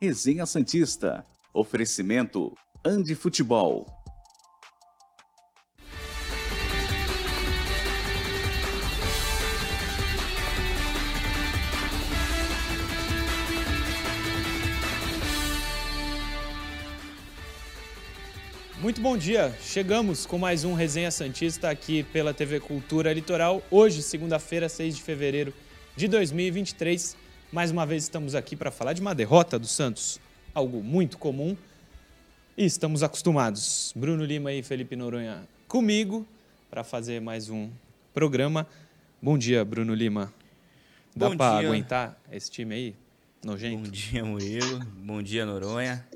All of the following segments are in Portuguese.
Resenha Santista. Oferecimento Andi Futebol. Muito bom dia. Chegamos com mais um Resenha Santista aqui pela TV Cultura Litoral. Hoje, segunda-feira, 6 de fevereiro de 2023. Mais uma vez estamos aqui para falar de uma derrota do Santos, algo muito comum. E estamos acostumados. Bruno Lima e Felipe Noronha comigo para fazer mais um programa. Bom dia, Bruno Lima. Dá para aguentar esse time aí? Nojento? Bom dia, Murilo. Bom dia, Noronha.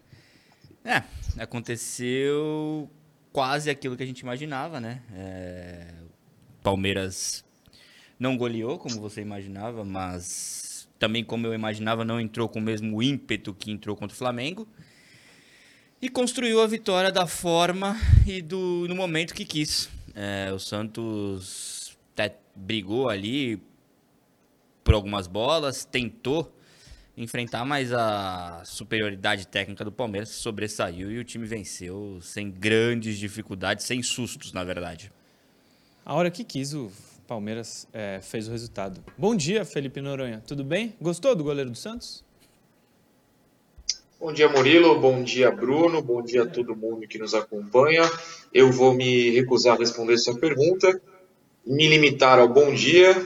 É, aconteceu quase aquilo que a gente imaginava, né? É, Palmeiras não goleou, como você imaginava, mas também, como eu imaginava, não entrou com o mesmo ímpeto que entrou contra o Flamengo. E construiu a vitória da forma e do, no momento que quis. É, o Santos até brigou ali por algumas bolas, tentou enfrentar, mas a superioridade técnica do Palmeiras sobressaiu e o time venceu sem grandes dificuldades, sem sustos, na verdade. A hora que quis, o Palmeiras é, fez o resultado. Bom dia, Felipe Noronha. Tudo bem? Gostou do goleiro do Santos? Bom dia, Murilo. Bom dia, Bruno. Bom dia a todo mundo que nos acompanha. Eu vou me recusar a responder essa pergunta, me limitar ao bom dia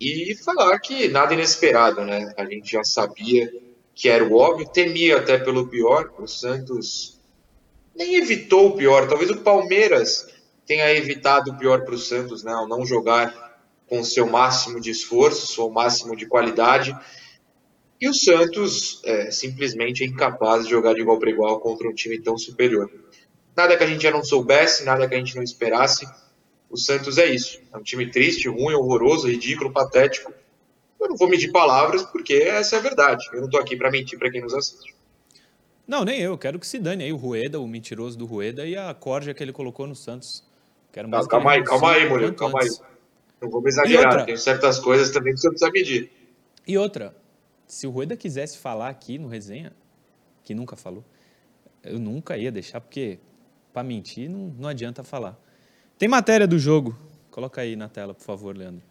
e falar que nada inesperado, né? A gente já sabia que era o óbvio, temia até pelo pior. O Santos nem evitou o pior. Talvez o Palmeiras tenha evitado o pior para o Santos, né, ao não jogar com seu máximo de esforço, seu máximo de qualidade. E o Santos é, simplesmente é incapaz de jogar de igual para igual contra um time tão superior. Nada que a gente já não soubesse, nada que a gente não esperasse. O Santos é isso. É um time triste, ruim, horroroso, ridículo, patético. Eu não vou medir palavras porque essa é a verdade. Eu não estou aqui para mentir para quem nos assiste. Não, nem eu. Quero que se dane aí o Rueda, o mentiroso do Rueda e a corja que ele colocou no Santos. Quero mais calma aí, calma aí, Murilo, calma aí. Não vou me exagerar, tem certas coisas também que você precisa medir. E outra, se o Rueda quisesse falar aqui no resenha, que nunca falou, eu nunca ia deixar, porque para mentir não, não adianta falar. Tem matéria do jogo. Coloca aí na tela, por favor, Leandro.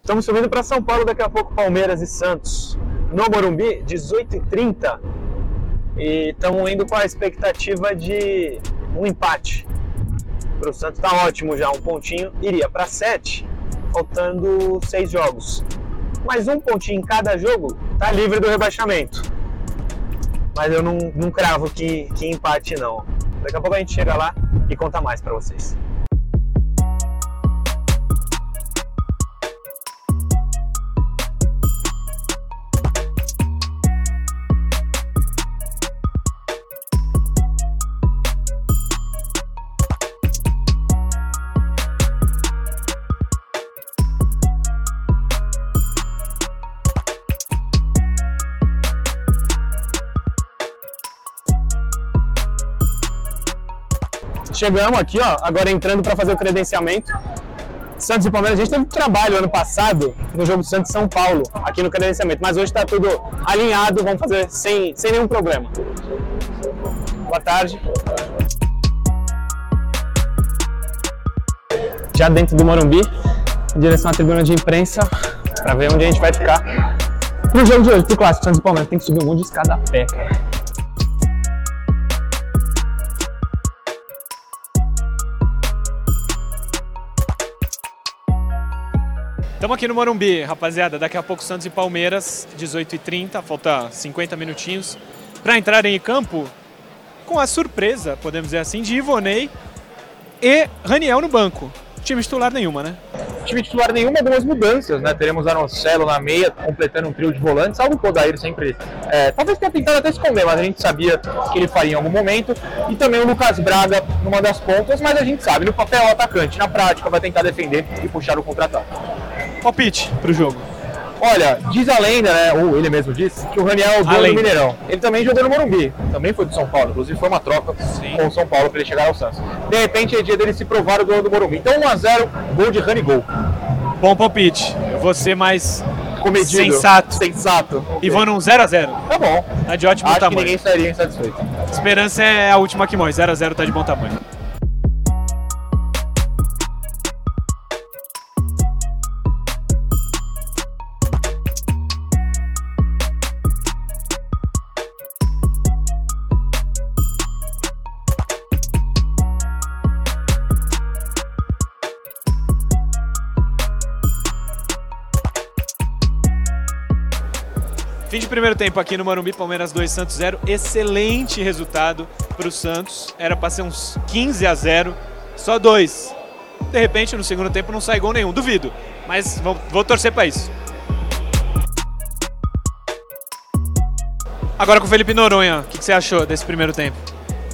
Estamos subindo para São Paulo daqui a pouco, Palmeiras e Santos. No Morumbi, 18h30. E estamos indo com a expectativa de um empate. Para o Santos está ótimo já, um pontinho. Iria para sete, faltando seis jogos. Mas um pontinho em cada jogo tá livre do rebaixamento. Mas eu não, não cravo que, que empate não. Daqui a pouco a gente chega lá e conta mais para vocês. Chegamos aqui, ó, agora entrando para fazer o credenciamento. Santos e Palmeiras, a gente teve trabalho ano passado no jogo do Santos São Paulo, aqui no credenciamento, mas hoje está tudo alinhado, vamos fazer sem, sem nenhum problema. Boa tarde. Já dentro do Morumbi, em direção à tribuna de imprensa, para ver onde a gente vai ficar. No jogo de hoje, pro clássico, Santos e Palmeiras, tem que subir um monte de escada a pé, cara. Estamos aqui no Morumbi, rapaziada. Daqui a pouco Santos e Palmeiras, 18h30, falta 50 minutinhos para entrarem em campo com a surpresa, podemos dizer assim, de Ivonei e Raniel no banco. Time titular nenhuma, né? Time titular nenhuma, algumas mudanças, né? Teremos Arocelo na meia, completando um trio de volantes, algo que o Odair sempre. É, talvez tenha tentado até esconder, mas a gente sabia que ele faria em algum momento. E também o Lucas Braga numa das pontas, mas a gente sabe, no papel o atacante, na prática vai tentar defender e puxar o contra-ataque. Palpite pro jogo. Olha, diz a lenda, né? Ou ele mesmo disse, que o Raniel é o dono do Mineirão. Ele também jogou no Morumbi, também foi do São Paulo, inclusive foi uma troca Sim. com o São Paulo para ele chegar ao Santos. De repente é dia dele se provar o dono do Morumbi. Então 1x0, gol de Rani Gol. Bom palpite. Eu vou ser mais comedido. Sensato. Sensato. E vou num 0x0. Tá bom. Tá de ótimo Acho que tamanho. ninguém sairia insatisfeito. Esperança é a última que morre. 0x0 tá de bom tamanho. Primeiro tempo aqui no Morumbi, Palmeiras 2, Santos 0. Excelente resultado para o Santos. Era para ser uns 15 a 0, só dois. De repente, no segundo tempo não sai gol nenhum, duvido. Mas vou, vou torcer para isso. Agora com o Felipe Noronha, o que, que você achou desse primeiro tempo?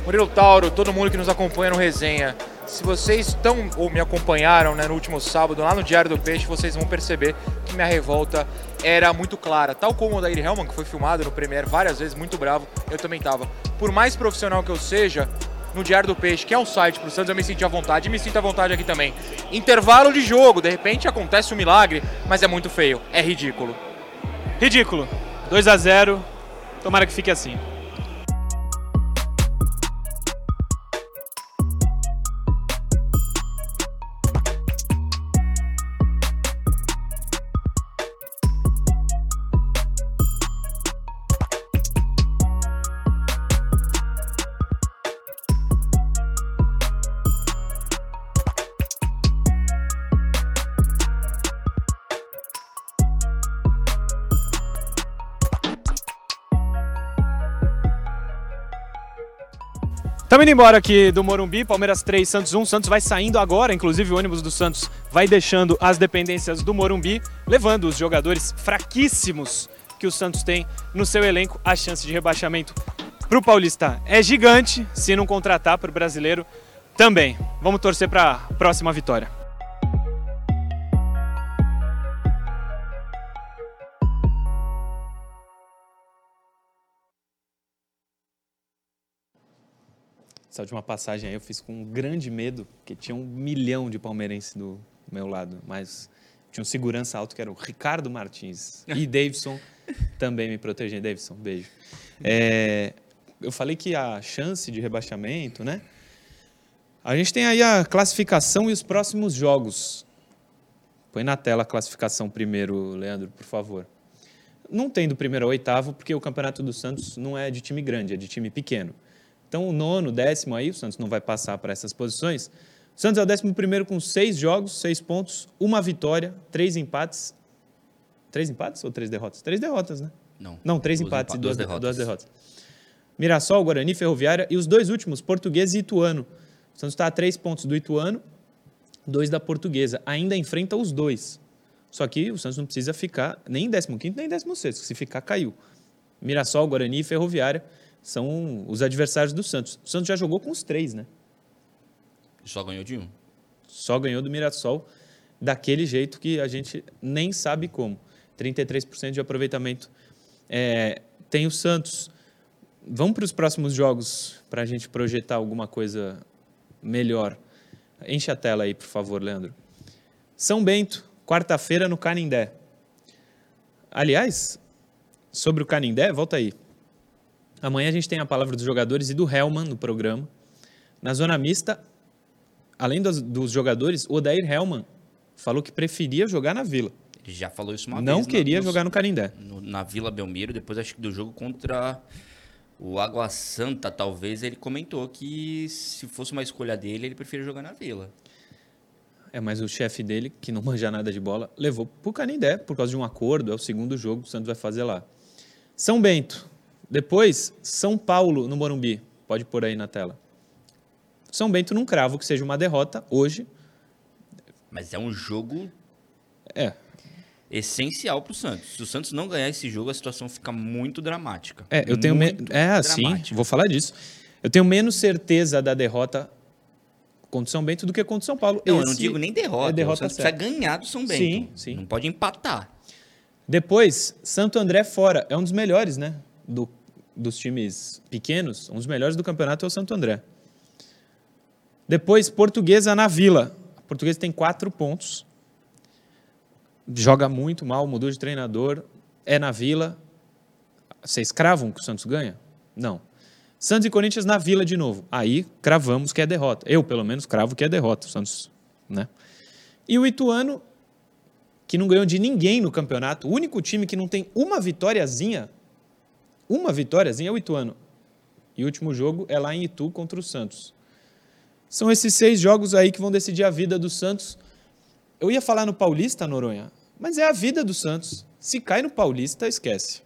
Murilo Tauro, todo mundo que nos acompanha no Resenha. Se vocês estão ou me acompanharam né, no último sábado lá no Diário do Peixe, vocês vão perceber que minha revolta era muito clara. Tal como o Daír Hellman, que foi filmado no Premiere várias vezes, muito bravo, eu também tava. Por mais profissional que eu seja, no Diário do Peixe, que é um site pro Santos, eu me senti à vontade e me sinto à vontade aqui também. Intervalo de jogo, de repente acontece um milagre, mas é muito feio, é ridículo. Ridículo. 2 a 0. Tomara que fique assim. Estamos indo embora aqui do Morumbi, Palmeiras 3, Santos 1. Santos vai saindo agora, inclusive o ônibus do Santos vai deixando as dependências do Morumbi, levando os jogadores fraquíssimos que o Santos tem no seu elenco. A chance de rebaixamento para o Paulista é gigante, se não contratar para o brasileiro também. Vamos torcer para a próxima vitória. Essa última passagem aí eu fiz com um grande medo, porque tinha um milhão de palmeirenses do meu lado, mas tinha um segurança alto que era o Ricardo Martins e Davidson também me protegendo. Davidson, beijo. É, eu falei que a chance de rebaixamento, né? A gente tem aí a classificação e os próximos jogos. Põe na tela a classificação primeiro, Leandro, por favor. Não tem do primeiro ao oitavo, porque o Campeonato do Santos não é de time grande, é de time pequeno. Então, o nono, décimo aí, o Santos não vai passar para essas posições. O Santos é o décimo primeiro com seis jogos, seis pontos, uma vitória, três empates. Três empates ou três derrotas? Três derrotas, né? Não. Não, três empates empa- e duas, derrotas. duas derrotas. Mirassol, Guarani, Ferroviária e os dois últimos, Portuguesa e Ituano. O Santos está a três pontos do Ituano, dois da Portuguesa. Ainda enfrenta os dois. Só que o Santos não precisa ficar nem em 15 nem em 16 Se ficar, caiu. Mirassol, Guarani e Ferroviária são os adversários do Santos. O Santos já jogou com os três, né? Só ganhou de um. Só ganhou do Mirassol daquele jeito que a gente nem sabe como. 33% de aproveitamento. É, tem o Santos. Vamos para os próximos jogos para a gente projetar alguma coisa melhor. Enche a tela aí, por favor, Leandro. São Bento, quarta-feira no Canindé. Aliás, sobre o Canindé, volta aí. Amanhã a gente tem a palavra dos jogadores e do Hellman no programa. Na zona mista, além dos, dos jogadores, o Odair Hellman falou que preferia jogar na Vila. Ele já falou isso uma não vez. na- queria jogar no Canindé. no- na Vila Belmiro, depois acho que do jogo contra o Água Santa, talvez, ele comentou que se fosse uma escolha dele, ele preferia jogar na Vila. É, mas o chefe dele, que não manja nada de bola, levou pro Canindé por causa de um acordo. É o segundo jogo que o Santos vai fazer lá. São Bento. Depois, São Paulo no Morumbi. Pode pôr aí na tela. São Bento não cravo que seja uma derrota hoje. Mas é um jogo É, essencial pro Santos. Se o Santos não ganhar esse jogo, a situação fica muito dramática. É, eu tenho me... É, assim, dramática. vou falar disso. Eu tenho menos certeza da derrota contra o São Bento do que contra o São Paulo. Não, eu não digo nem derrota. É derrota o Santos certa. precisa ganhar do São Bento. Sim, sim. Não pode empatar. Depois, Santo André fora. É um dos melhores, né? Do, dos times pequenos. Um dos melhores do campeonato é o Santo André. Depois, Portuguesa na Vila. A Portuguesa tem quatro pontos. joga muito mal, mudou de treinador, é na Vila. Vocês cravam que o Santos ganha? Não. Santos e Corinthians na Vila de novo. Aí cravamos que é derrota. Eu, pelo menos, cravo que é derrota. O Santos, né? E o Ituano, que não ganhou de ninguém no campeonato, o único time que não tem uma vitóriazinha, uma vitóriazinha é o Ituano. E o último jogo é lá em Itu contra o Santos. São esses seis jogos aí que vão decidir a vida do Santos. Eu ia falar no Paulista, Noronha, mas é a vida do Santos. Se cai no Paulista, esquece.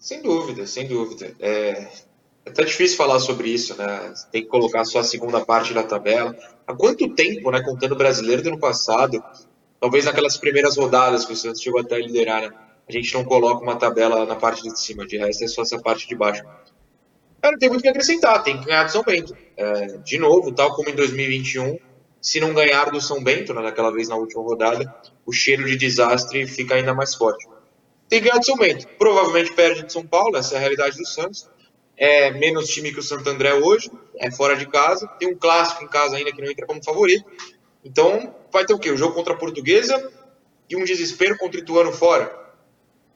Sem dúvida, sem dúvida. É, é até difícil falar sobre isso, né? Tem que colocar só a segunda parte da tabela. Há quanto tempo, né, contando o brasileiro do ano passado, talvez naquelas primeiras rodadas que o Santos chegou até a liderar, né? A gente não coloca uma tabela na parte de cima, de resto é só essa parte de baixo. Cara, tem muito que acrescentar, tem que ganhar do São Bento. É, de novo, tal como em 2021, se não ganhar do São Bento, né, naquela vez na última rodada, o cheiro de desastre fica ainda mais forte tem ganhado do São Bento. Provavelmente perde de São Paulo, essa é a realidade do Santos. É menos time que o Santo André hoje, é fora de casa. Tem um clássico em casa ainda que não entra como favorito. Então, vai ter o quê? O jogo contra a Portuguesa e um desespero contra o Ituano fora.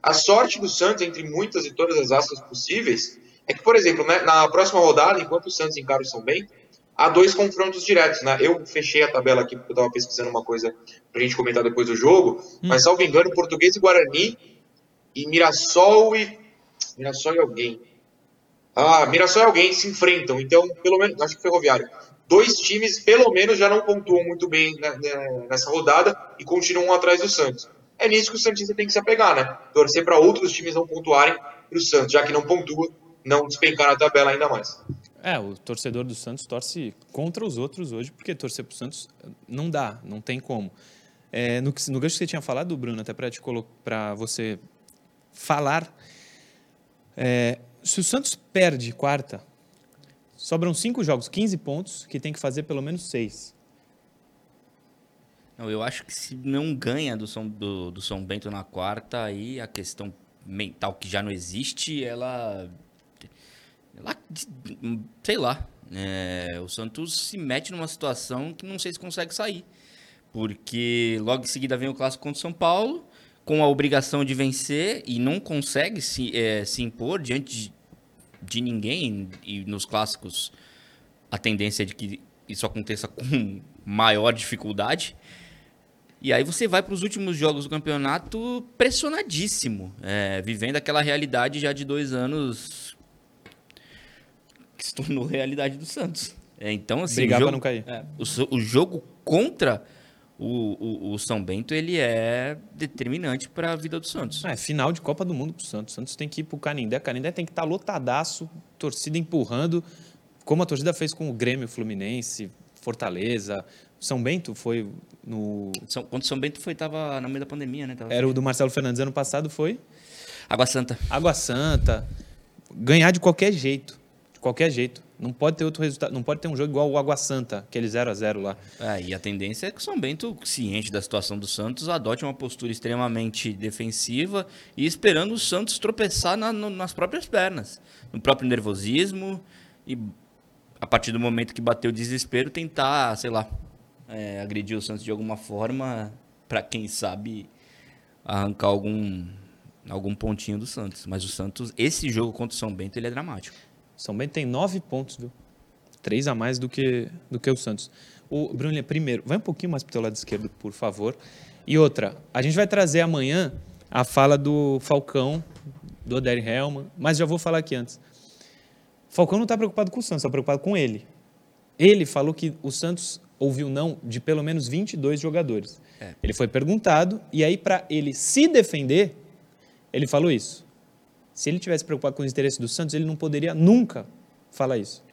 A sorte do Santos, entre muitas e todas as aspas possíveis, é que, por exemplo, né, na próxima rodada, enquanto o Santos encara o São Bento, há dois confrontos diretos. Né? Eu fechei a tabela aqui porque eu estava pesquisando uma coisa para a gente comentar depois do jogo, hum. mas, salvo engano, Português e Guarani e Mirassol e. Mirassol e alguém. Ah, Mirassol e alguém se enfrentam. Então, pelo menos, acho que Ferroviário. Dois times, pelo menos, já não pontuam muito bem nessa rodada e continuam atrás do Santos. É nisso que o Santista tem que se apegar, né? Torcer para outros times não pontuarem para o Santos, já que não pontua, não despencar na tabela ainda mais. É, o torcedor do Santos torce contra os outros hoje, porque torcer para o Santos não dá, não tem como. É, no, no gancho que você tinha falado, Bruno, até para você falar. É, se o Santos perde quarta, sobram cinco jogos, 15 pontos, que tem que fazer pelo menos seis. Não, eu acho que se não ganha do São, do, do São Bento na quarta, aí a questão mental que já não existe, ela. ela sei lá. É, o Santos se mete numa situação que não sei se consegue sair. Porque logo em seguida vem o clássico contra o São Paulo com a obrigação de vencer e não consegue se, é, se impor diante de, de, ninguém. E nos clássicos a tendência é de que isso aconteça com maior dificuldade. E aí você vai para os últimos jogos do campeonato pressionadíssimo, é, vivendo aquela realidade já de dois anos que se tornou realidade do Santos. É, então, assim, Brigar para não cair. É, o, o jogo contra o, o, o, São Bento ele é determinante para a vida do Santos. É, final de Copa do Mundo para o Santos. O Santos tem que ir para o Canindé. Canindé tem que estar tá lotadaço, torcida empurrando, como a torcida fez com o Grêmio Fluminense, Fortaleza. São Bento foi no. São, quando São Bento foi, estava no meio da pandemia, né? Tava... Era o do Marcelo Fernandes ano passado, foi? Água Santa. Água Santa. Ganhar de qualquer jeito. De qualquer jeito. Não pode ter outro resultado, não pode ter um jogo igual o Água Santa, aquele 0 a 0 lá. É, e a tendência é que o São Bento, ciente da situação do Santos, adote uma postura extremamente defensiva e esperando o Santos tropeçar na, no, nas próprias pernas, no próprio nervosismo e a partir do momento que bateu o desespero tentar, sei lá, é, o Santos de alguma forma para quem sabe arrancar algum algum pontinho do Santos. Mas o Santos, esse jogo contra o São Bento, ele é dramático. São Bento tem nove pontos, viu? Três a mais do que, do que o Santos. O Bruno, primeiro, vai um pouquinho mais para o teu lado esquerdo, por favor. E outra, a gente vai trazer amanhã a fala do Falcão, do Oder Helman, mas já vou falar aqui antes. Falcão não está preocupado com o Santos, está preocupado com ele. Ele falou que o Santos ouviu não de pelo menos 22 jogadores. É. Ele foi perguntado, e aí, para ele se defender, ele falou isso. Se ele tivesse preocupado com os interesses do Santos, ele não poderia nunca falar isso.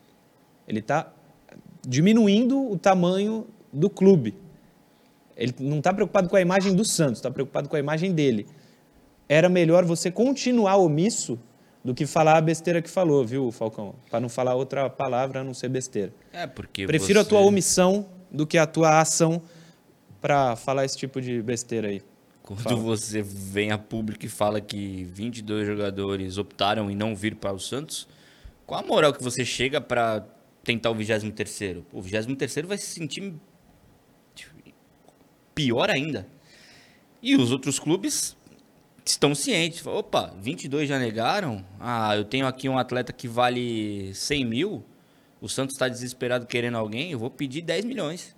Ele está diminuindo o tamanho do clube. Ele não está preocupado com a imagem do Santos, está preocupado com a imagem dele. Era melhor você continuar omisso do que falar a besteira que falou, viu, Falcão? Para não falar outra palavra a não ser besteira. É, porque Prefiro você... a tua omissão do que a tua ação para falar esse tipo de besteira aí. Quando fala. você vem a público e fala que 22 jogadores optaram em não vir para o Santos, qual a moral que você chega para tentar o 23º? O 23º vai se sentir pior ainda. E os outros clubes estão cientes. Opa, 22 já negaram? Ah, eu tenho aqui um atleta que vale 100 mil. O Santos está desesperado querendo alguém. Eu vou pedir 10 milhões.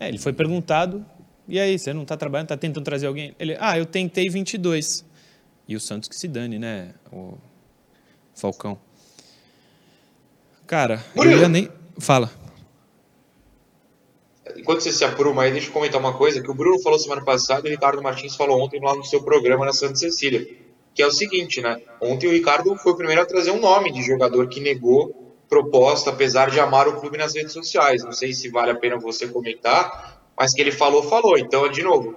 É, ele foi perguntado, e aí, você não está trabalhando, está tentando trazer alguém? Ele, ah, eu tentei 22. E o Santos que se dane, né, o Falcão. Cara, eu Murilo. ia nem... Fala. Enquanto você se apruma aí, deixa eu comentar uma coisa que o Bruno falou semana passada e o Ricardo Martins falou ontem lá no seu programa na Santa Cecília. Que é o seguinte, né? Ontem o Ricardo foi o primeiro a trazer um nome de jogador que negou proposta, apesar de amar o clube nas redes sociais. Não sei se vale a pena você comentar, mas que ele falou, falou. Então, de novo,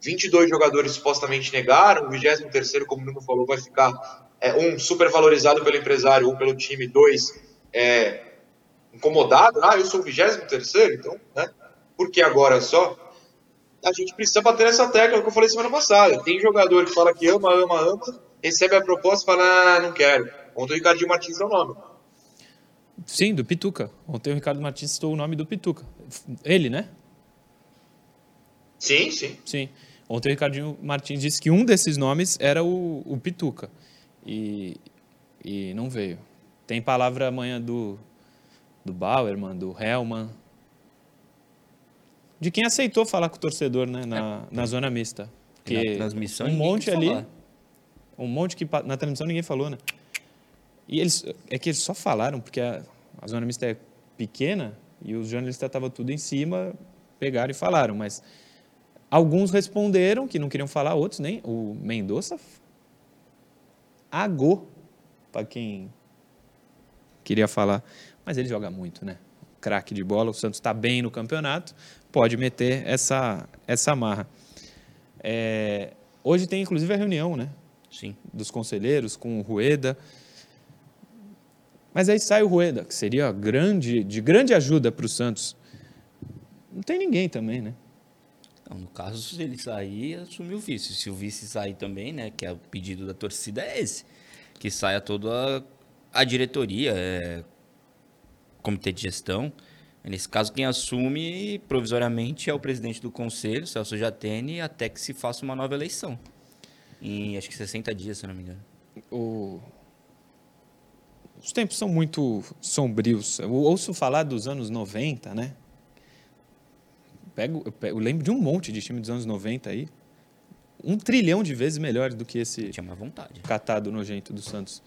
22 jogadores supostamente negaram, o 23º, como o Nuno falou, vai ficar é, um super valorizado pelo empresário ou pelo time, dois é, incomodado. Ah, eu sou o 23º, então, né? Por que agora só? A gente precisa bater nessa tecla que eu falei semana passada. Tem jogador que fala que ama, ama, ama, recebe a proposta e fala, ah, não quero. Ontem o Ricardinho Martins deu o nome. Sim, do Pituca. Ontem o Ricardo Martins citou o nome do Pituca. Ele, né? Sim, sim. Sim. Ontem o Ricardinho Martins disse que um desses nomes era o, o Pituca. E, e não veio. Tem palavra amanhã do, do Bauerman, do Hellman. De quem aceitou falar com o torcedor, né? Na, na zona mista. E na Porque transmissão um ninguém monte ali. falar. Um monte que na transmissão ninguém falou, né? E eles é que eles só falaram porque a, a zona mista é pequena e os jornalistas estavam tudo em cima, pegaram e falaram, mas alguns responderam que não queriam falar, outros nem. O Mendonça agou para quem queria falar, mas ele joga muito, né? Craque de bola, o Santos está bem no campeonato, pode meter essa essa marra. É, hoje tem inclusive a reunião, né? Sim. dos conselheiros com o Rueda. Mas aí sai o Rueda, que seria grande, de grande ajuda para o Santos. Não tem ninguém também, né? Então, no caso, se ele sair, assume o vice. Se o vice sair também, né, que é o pedido da torcida é esse, que saia toda a, a diretoria, é, comitê de gestão. Nesse caso, quem assume provisoriamente é o presidente do conselho, Celso Jatene, até que se faça uma nova eleição. Em acho que 60 dias, se não me engano. O- Os tempos são muito sombrios. Eu ouço falar dos anos 90, né? Pego, eu, pego- eu lembro de um monte de time dos anos 90 aí. Um trilhão de vezes melhores do que esse Tinha uma vontade. catado nojento do Santos.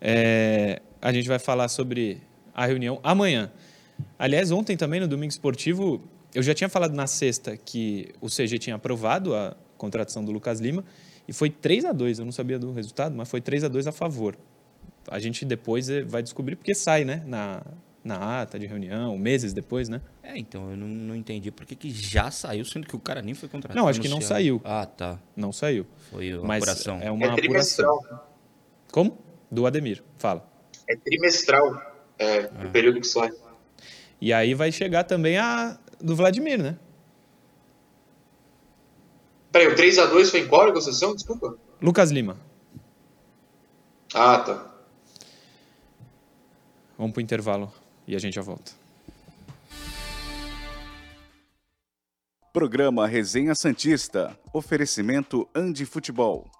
É, a gente vai falar sobre a reunião amanhã. Aliás, ontem também no Domingo Esportivo, eu já tinha falado na sexta que o CG tinha aprovado a contratação do Lucas Lima e foi 3 a 2 eu não sabia do resultado, mas foi 3 a 2 a favor. A gente depois eh, vai descobrir porque sai, né, na, na ata de reunião, meses depois, né? É, então, eu não, não entendi por que que já saiu, sendo que o cara nem foi contratado. Não, acho que não anunciado. saiu. Ah, tá. Não saiu. Foi a Mas apuração. é uma É apuração. trimestral. Como? Do Ademir. Fala. É trimestral é, o período que sai. E aí vai chegar também a do Vladimir, né? Peraí, o 3x2 foi em qual negociação? Desculpa. Lucas Lima. Ah, tá. Vamos pro intervalo e a gente já volta. Programa Resenha Santista. Oferecimento Andi Futebol.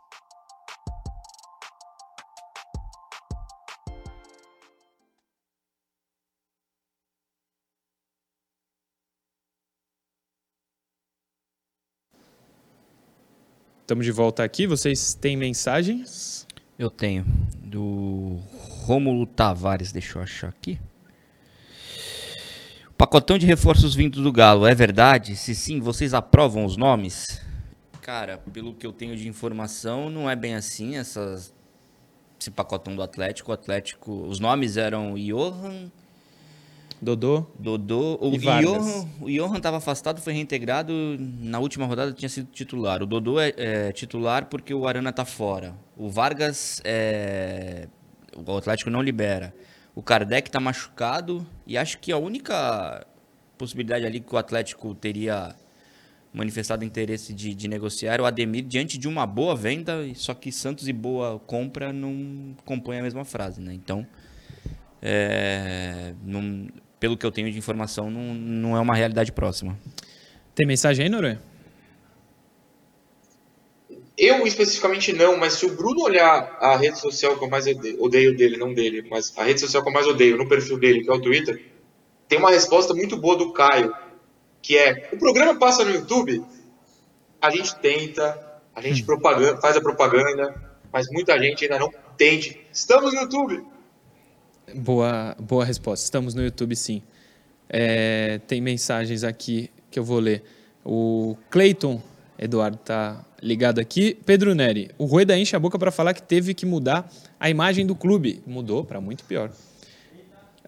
Estamos de volta aqui. Vocês têm mensagens? Eu tenho. Do Rômulo Tavares, deixa eu achar aqui. Pacotão de reforços vindos do Galo, é verdade? Se sim, vocês aprovam os nomes? Cara, pelo que eu tenho de informação, não é bem assim essas, esse pacotão do Atlético. O Atlético, os nomes eram Johan, Dodô? Dodô, o E Vargas. Johan, o Johan estava afastado, foi reintegrado, na última rodada tinha sido titular. O Dodô é, é titular porque o Arana tá fora. O Vargas é o Atlético não libera. O Kardec tá machucado e acho que a única possibilidade ali que o Atlético teria manifestado interesse de, de negociar era o Ademir diante de uma boa venda, só que Santos e boa compra não compõem a mesma frase, né? Então, é, não- pelo que eu tenho de informação, não, não é uma realidade próxima. Tem mensagem aí, Noronha? Eu especificamente não, mas se o Bruno olhar a rede social que eu mais odeio, dele, não dele, mas a rede social que eu mais odeio no perfil dele, que é o Twitter, tem uma resposta muito boa do Caio, que é: o programa passa no YouTube, a gente tenta, a gente Hum. propaganda, faz a propaganda, mas muita gente ainda não entende. Estamos no YouTube. Boa, boa resposta. Estamos no YouTube, sim. É, tem mensagens aqui que eu vou ler. O Cleiton Eduardo tá ligado aqui. Pedro Neri, o Rueda enche a boca para falar que teve que mudar a imagem do clube. Mudou para muito pior.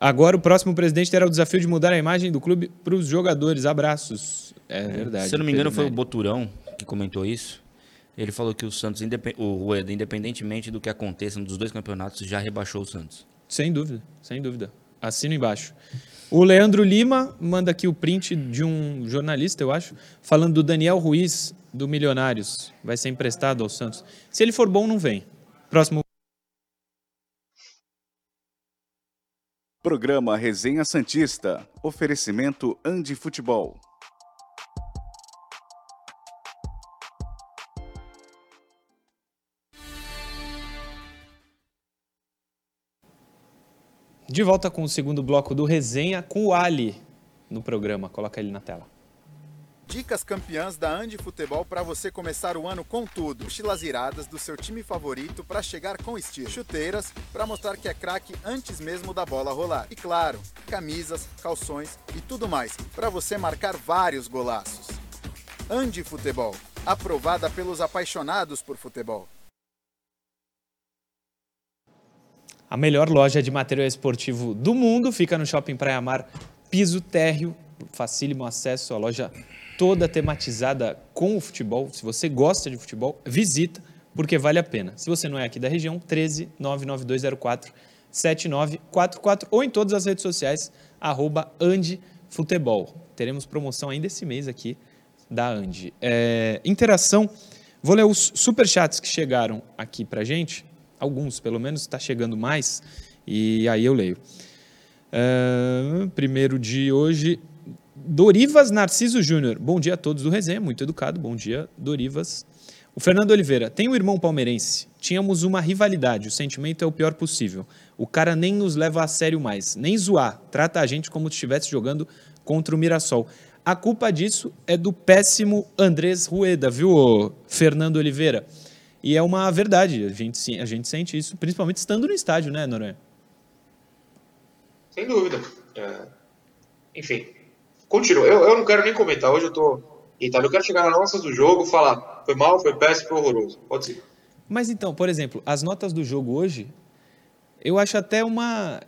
Agora o próximo presidente terá o desafio de mudar a imagem do clube para os jogadores. Abraços. É verdade. Se eu não me engano, Pedro foi o Neri. Boturão que comentou isso. Ele falou que o Santos, o Rueda, independentemente do que aconteça nos dois campeonatos, já rebaixou o Santos. Sem dúvida, sem dúvida. Assino embaixo. O Leandro Lima manda aqui o print de um jornalista, eu acho, falando do Daniel Ruiz, do Milionários. Vai ser emprestado ao Santos. Se ele for bom, não vem. Próximo. Programa Resenha Santista. Oferecimento Andi Futebol. De volta com o segundo bloco do Resenha com o Ali no programa. Coloca ele na tela. Dicas campeãs da Andi Futebol para você começar o ano com tudo. Mochilas iradas do seu time favorito para chegar com estilo. Chuteiras para mostrar que é craque antes mesmo da bola rolar. E claro, camisas, calções e tudo mais para você marcar vários golaços. Andi Futebol, aprovada pelos apaixonados por futebol. A melhor loja de material esportivo do mundo fica no Shopping Praia Mar, piso térreo, facílimo acesso à loja toda tematizada com o futebol. Se você gosta de futebol, visita, porque vale a pena. Se você não é aqui da região, 13 99204 7944 ou em todas as redes sociais, arroba Andi Futebol. Teremos promoção ainda esse mês aqui da Andi. É, interação, vou ler os superchats que chegaram aqui pra gente. Alguns, pelo menos, está chegando mais. E aí eu leio. É, primeiro de hoje, Dorivas Narciso Júnior. Bom dia a todos do Resenha, muito educado. Bom dia, Dorivas. O Fernando Oliveira. Tem um irmão palmeirense. Tínhamos uma rivalidade. O sentimento é o pior possível. O cara nem nos leva a sério mais. Nem zoar. Trata a gente como se estivesse jogando contra o Mirassol. A culpa disso é do péssimo Andrés Rueda, viu, Fernando Oliveira? E é uma verdade. A gente, a gente sente isso, principalmente estando no estádio, né, Noronha? Sem dúvida. É, Enfim, continua. Eu, eu não quero nem comentar. Hoje eu tô irritado. Eu quero chegar nas nossas do jogo falar foi mal, foi péssimo, foi horroroso. Pode ser. Mas então, por exemplo, as notas do jogo hoje, eu acho até uma.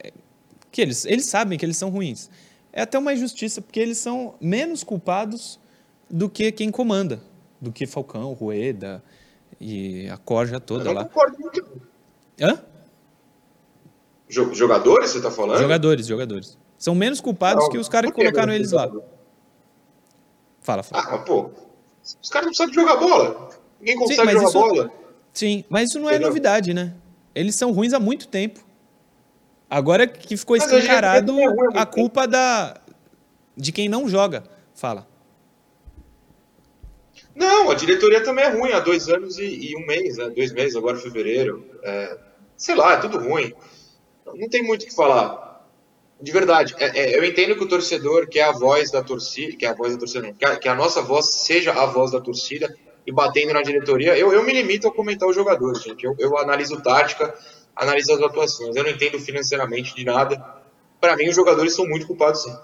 que eles, eles sabem que eles são ruins. É até uma injustiça, porque eles são menos culpados do que quem comanda. Do que Falcão, Rueda e a corja Eu toda não lá. concordo muito. Hã? Jo- Jogadores, você tá falando? Jogadores, jogadores. São menos culpados Não, que os caras que colocaram eles lá. Fala, fala. Ah, mas pô, os caras não sabem jogar bola. Ninguém consegue mas jogar isso- bola. Sim, mas isso não é Entendeu? novidade, né? Eles são ruins há muito tempo. Agora que ficou escancarado é a culpa da de quem não joga. Fala. Não, a diretoria também é ruim há dois anos e, e um mês, né? Dois meses, agora fevereiro. É, sei lá, é tudo ruim. Não tem muito o que falar. De verdade, é- é, eu entendo que o torcedor quer a voz da torcida, que a voz da torcida não, que a, que a nossa voz seja a voz da torcida e batendo na diretoria. Eu, eu me limito a comentar os jogadores, gente. Eu, eu analiso tática, analiso as atuações. Eu não entendo financeiramente de nada. Para mim, os jogadores são muito culpados, sim.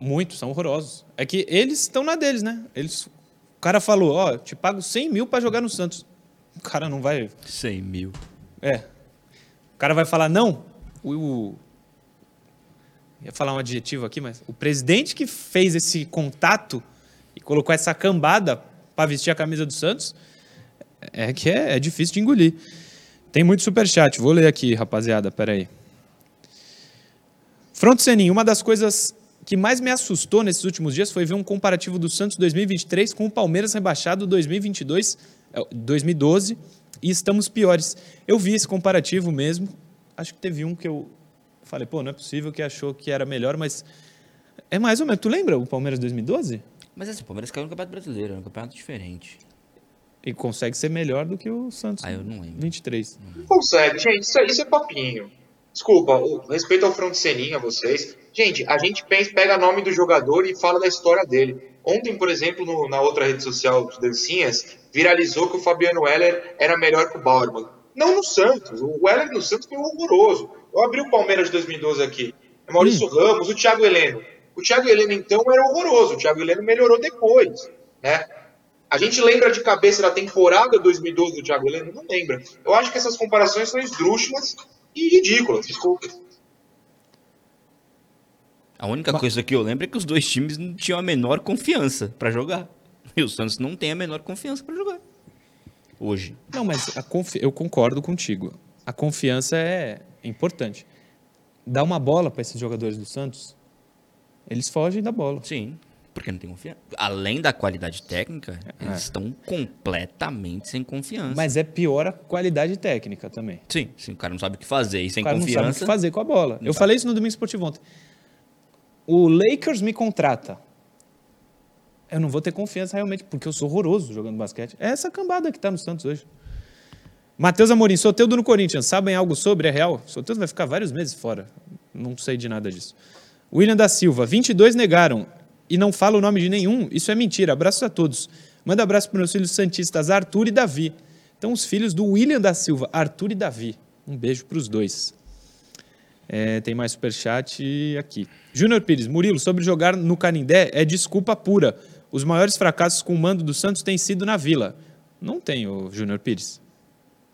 Muitos, são horrorosos. É que eles estão na deles, né? Eles, o cara falou, ó, te pago 100 mil pra jogar no Santos. O cara não vai... 100 mil. É. O cara vai falar, não, o... o- Ia falar um adjetivo aqui, mas o presidente que fez esse contato e colocou essa cambada pra vestir a camisa do Santos é que é, é difícil de engolir. Tem muito superchat, vou ler aqui, rapaziada, peraí. Fronto Senin, uma das coisas que mais me assustou nesses últimos dias foi ver um comparativo do Santos 2023 com o Palmeiras rebaixado 2022, eh, 2012 e estamos piores. Eu vi esse comparativo mesmo. Acho que teve um que eu falei, pô, não é possível que achou que era melhor, mas É mais ou menos. Tu lembra o Palmeiras 2012? Mas assim, o Palmeiras caiu no Campeonato Brasileiro, é um campeonato diferente. E consegue ser melhor do que o Santos. Ah, eu não lembro. 23. Não consegue, gente. Isso, é- isso é papinho. Desculpa, respeito ao front ceninha vocês. Gente, a gente pensa, pega nome do jogador e fala da história dele. Ontem, por exemplo, no- na outra rede social de dancinhas, viralizou que o Fabiano Weller era melhor que o Bauerman. Não no Santos. O Weller no Santos foi horroroso. Eu abri o Palmeiras de 2012 aqui. É Maurício Ramos, o Thiago Heleno. O Thiago Heleno, então, era horroroso. O Thiago Heleno melhorou depois, né? A gente lembra de cabeça da temporada 2012 do Thiago Heleno? Não lembra. Eu acho que essas comparações são esdrúxulas e ridículas, desculpa. A única coisa que eu lembro é que os dois times não tinham a menor confiança pra jogar. E o Santos não tem a menor confiança pra jogar. Hoje. Não, mas confi- eu concordo contigo. A confiança é importante. Dá uma bola para esses jogadores do Santos, eles fogem da bola. Sim. Porque não tem confiança. Além da qualidade técnica, É. eles estão completamente sem confiança. Mas é pior a qualidade técnica também. Sim, sim, o cara não sabe o que fazer e sem o cara não sabe o confiança. que fazer com a bola. Não eu sabe. falei isso no Domingo Esportivo ontem. O Lakers me contrata. Eu não vou ter confiança realmente, porque eu sou horroroso jogando basquete. É essa cambada que está no Santos hoje. Matheus Amorim, Soteudo no Corinthians. Sabem algo sobre? É real? Soteudo vai ficar vários meses fora. Não sei de nada disso. William da Silva, 22 negaram e não fala o nome de nenhum. Isso é mentira. Abraços a todos. Manda abraço para meus filhos santistas, Arthur e Davi. Então, os filhos do William da Silva, Arthur e Davi. Um beijo para os dois. É, tem mais superchat aqui. Júnior Pires, Murilo, sobre jogar no Canindé é desculpa pura. Os maiores fracassos com o mando do Santos têm sido na Vila. Não tem, ô Júnior Pires.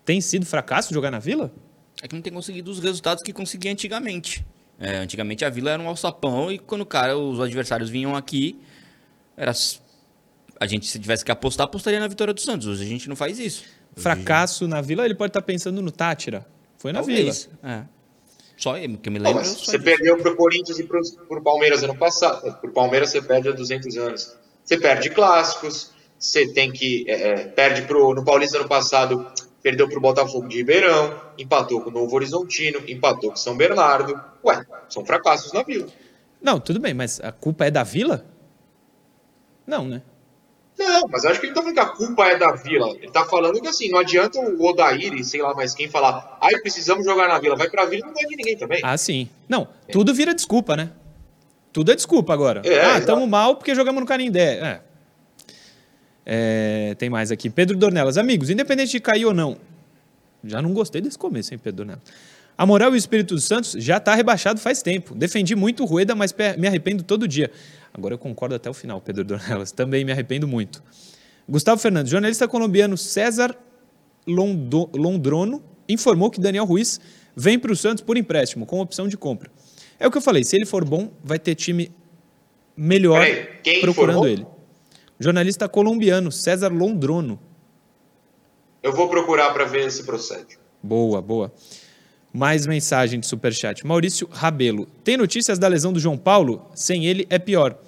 Tem sido fracasso jogar na Vila? É que não tem conseguido os resultados que conseguia antigamente. É, antigamente a Vila era um alçapão e quando o cara, os adversários vinham aqui, era a gente se tivesse que apostar, apostaria na vitória do Santos. Hoje a gente não faz isso. Fracasso na Vila, ele pode estar pensando no Tátira. Foi na Vila. Talvez. É. Só eu, que eu me lembro. só você perdeu pro Corinthians e pro, pro Palmeiras ano passado. Pro Palmeiras você perde há 200 anos. Você perde clássicos, você tem que. é, é, perde pro, no Paulista ano passado, perdeu pro Botafogo de Ribeirão, empatou com o Novo Horizontino, empatou com São Bernardo. Ué, são fracassos na vila. Não, tudo bem, mas a culpa é da Vila? Não, né? Não, mas eu acho que ele tá falando que a culpa é da vila. Ele tá falando que assim, não adianta o Odair e sei lá mais quem falar, ai, precisamos jogar na vila. Vai pra vila e não ganha de ninguém também. Ah, sim. Não, tudo vira desculpa, né? Tudo é desculpa agora. É, ah, estamos mal porque jogamos no Canindé. É. É, tem mais aqui. Pedro Dornelas. Amigos, independente de cair ou não. Já não gostei desse começo, hein, Pedro Dornelas. A moral e o Espírito Santos já está rebaixado faz tempo. Defendi muito o Rueda, mas me arrependo todo dia. Agora eu concordo até o final, Pedro Dornelas. Também me arrependo muito. Gustavo Fernandes, jornalista colombiano César Londo- Londrono, informou que Daniel Ruiz vem para o Santos por empréstimo, com opção de compra. É o que eu falei, se ele for bom, vai ter time melhor Peraí, procurando informou? ele. Jornalista colombiano César Londrono. Eu vou procurar pra ver se procede. Boa, boa. Mais mensagem de superchat. Maurício Rabelo. Tem notícias da lesão do João Paulo? Sem ele é pior.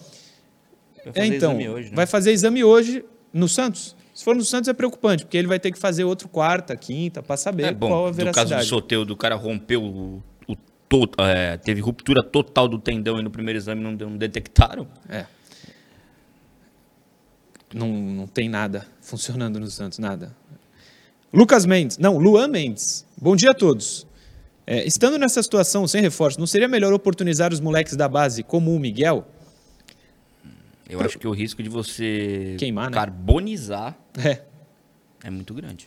Vai É, fazer então, exame hoje, né? vai fazer exame hoje no Santos. Se for no Santos é preocupante, porque ele vai ter que fazer outro quarta, quinta, para saber É bom, qual a no caso do veracidade. sorteio, do cara rompeu o, o to- é, teve ruptura total do tendão e no primeiro exame não, não detectaram. É. Não, não tem nada funcionando no Santos, nada. Lucas Mendes, não, Luan Mendes. Bom dia a todos. É, estando nessa situação sem reforço, não seria melhor oportunizar os moleques da base, como o Miguel? Eu acho que o risco de você Queimar, né? carbonizar É. é muito grande.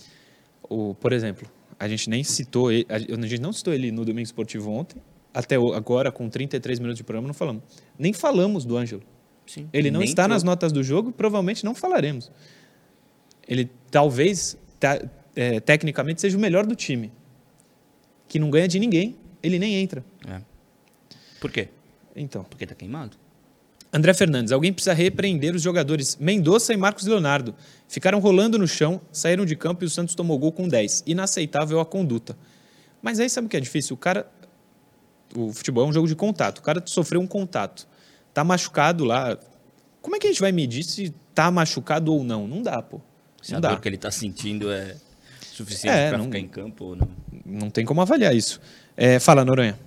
O, por exemplo, a gente nem citou ele, a gente não citou ele no Domingo Esportivo ontem, até agora, com 33 minutos de programa, não falamos. Nem falamos do Ângelo. Sim. Ele não está entrou. nas notas do jogo, provavelmente não falaremos. Ele talvez, ta- é, tecnicamente, seja o melhor do time. Que não ganha de ninguém, ele nem entra. É. Por quê? Então. Porque tá queimado. André Fernandes, alguém precisa repreender os jogadores Mendonça e Marcos Leonardo. Ficaram rolando no chão, saíram de campo e o Santos tomou gol com 10. Inaceitável a conduta. Mas aí sabe o que é difícil? O cara. O futebol é um jogo de contato. O cara sofreu um contato. Tá machucado lá. Como é que a gente vai medir se tá machucado ou não? Não dá, pô. Se Não a dá. dor que ele tá sentindo é suficiente É, não- ficar em campo ou não. Não tem como avaliar isso. É, fala, Noronha.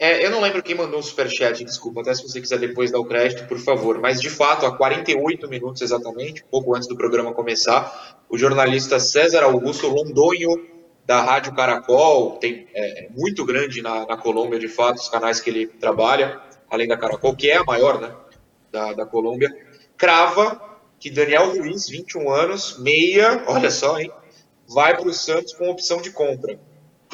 É, eu não lembro quem mandou o superchat, desculpa, até se você quiser depois dar o crédito, por favor. Mas, de fato, há 48 minutos exatamente, pouco antes do programa começar, o jornalista César Augusto Londonho, da Rádio Caracol, tem, é, muito grande na, na Colômbia, de fato, os canais que ele trabalha, além da Caracol, que é a maior né, da, da Colômbia, crava que Daniel Ruiz, 21 anos, meia, olha só, hein, vai para o Santos com opção de compra.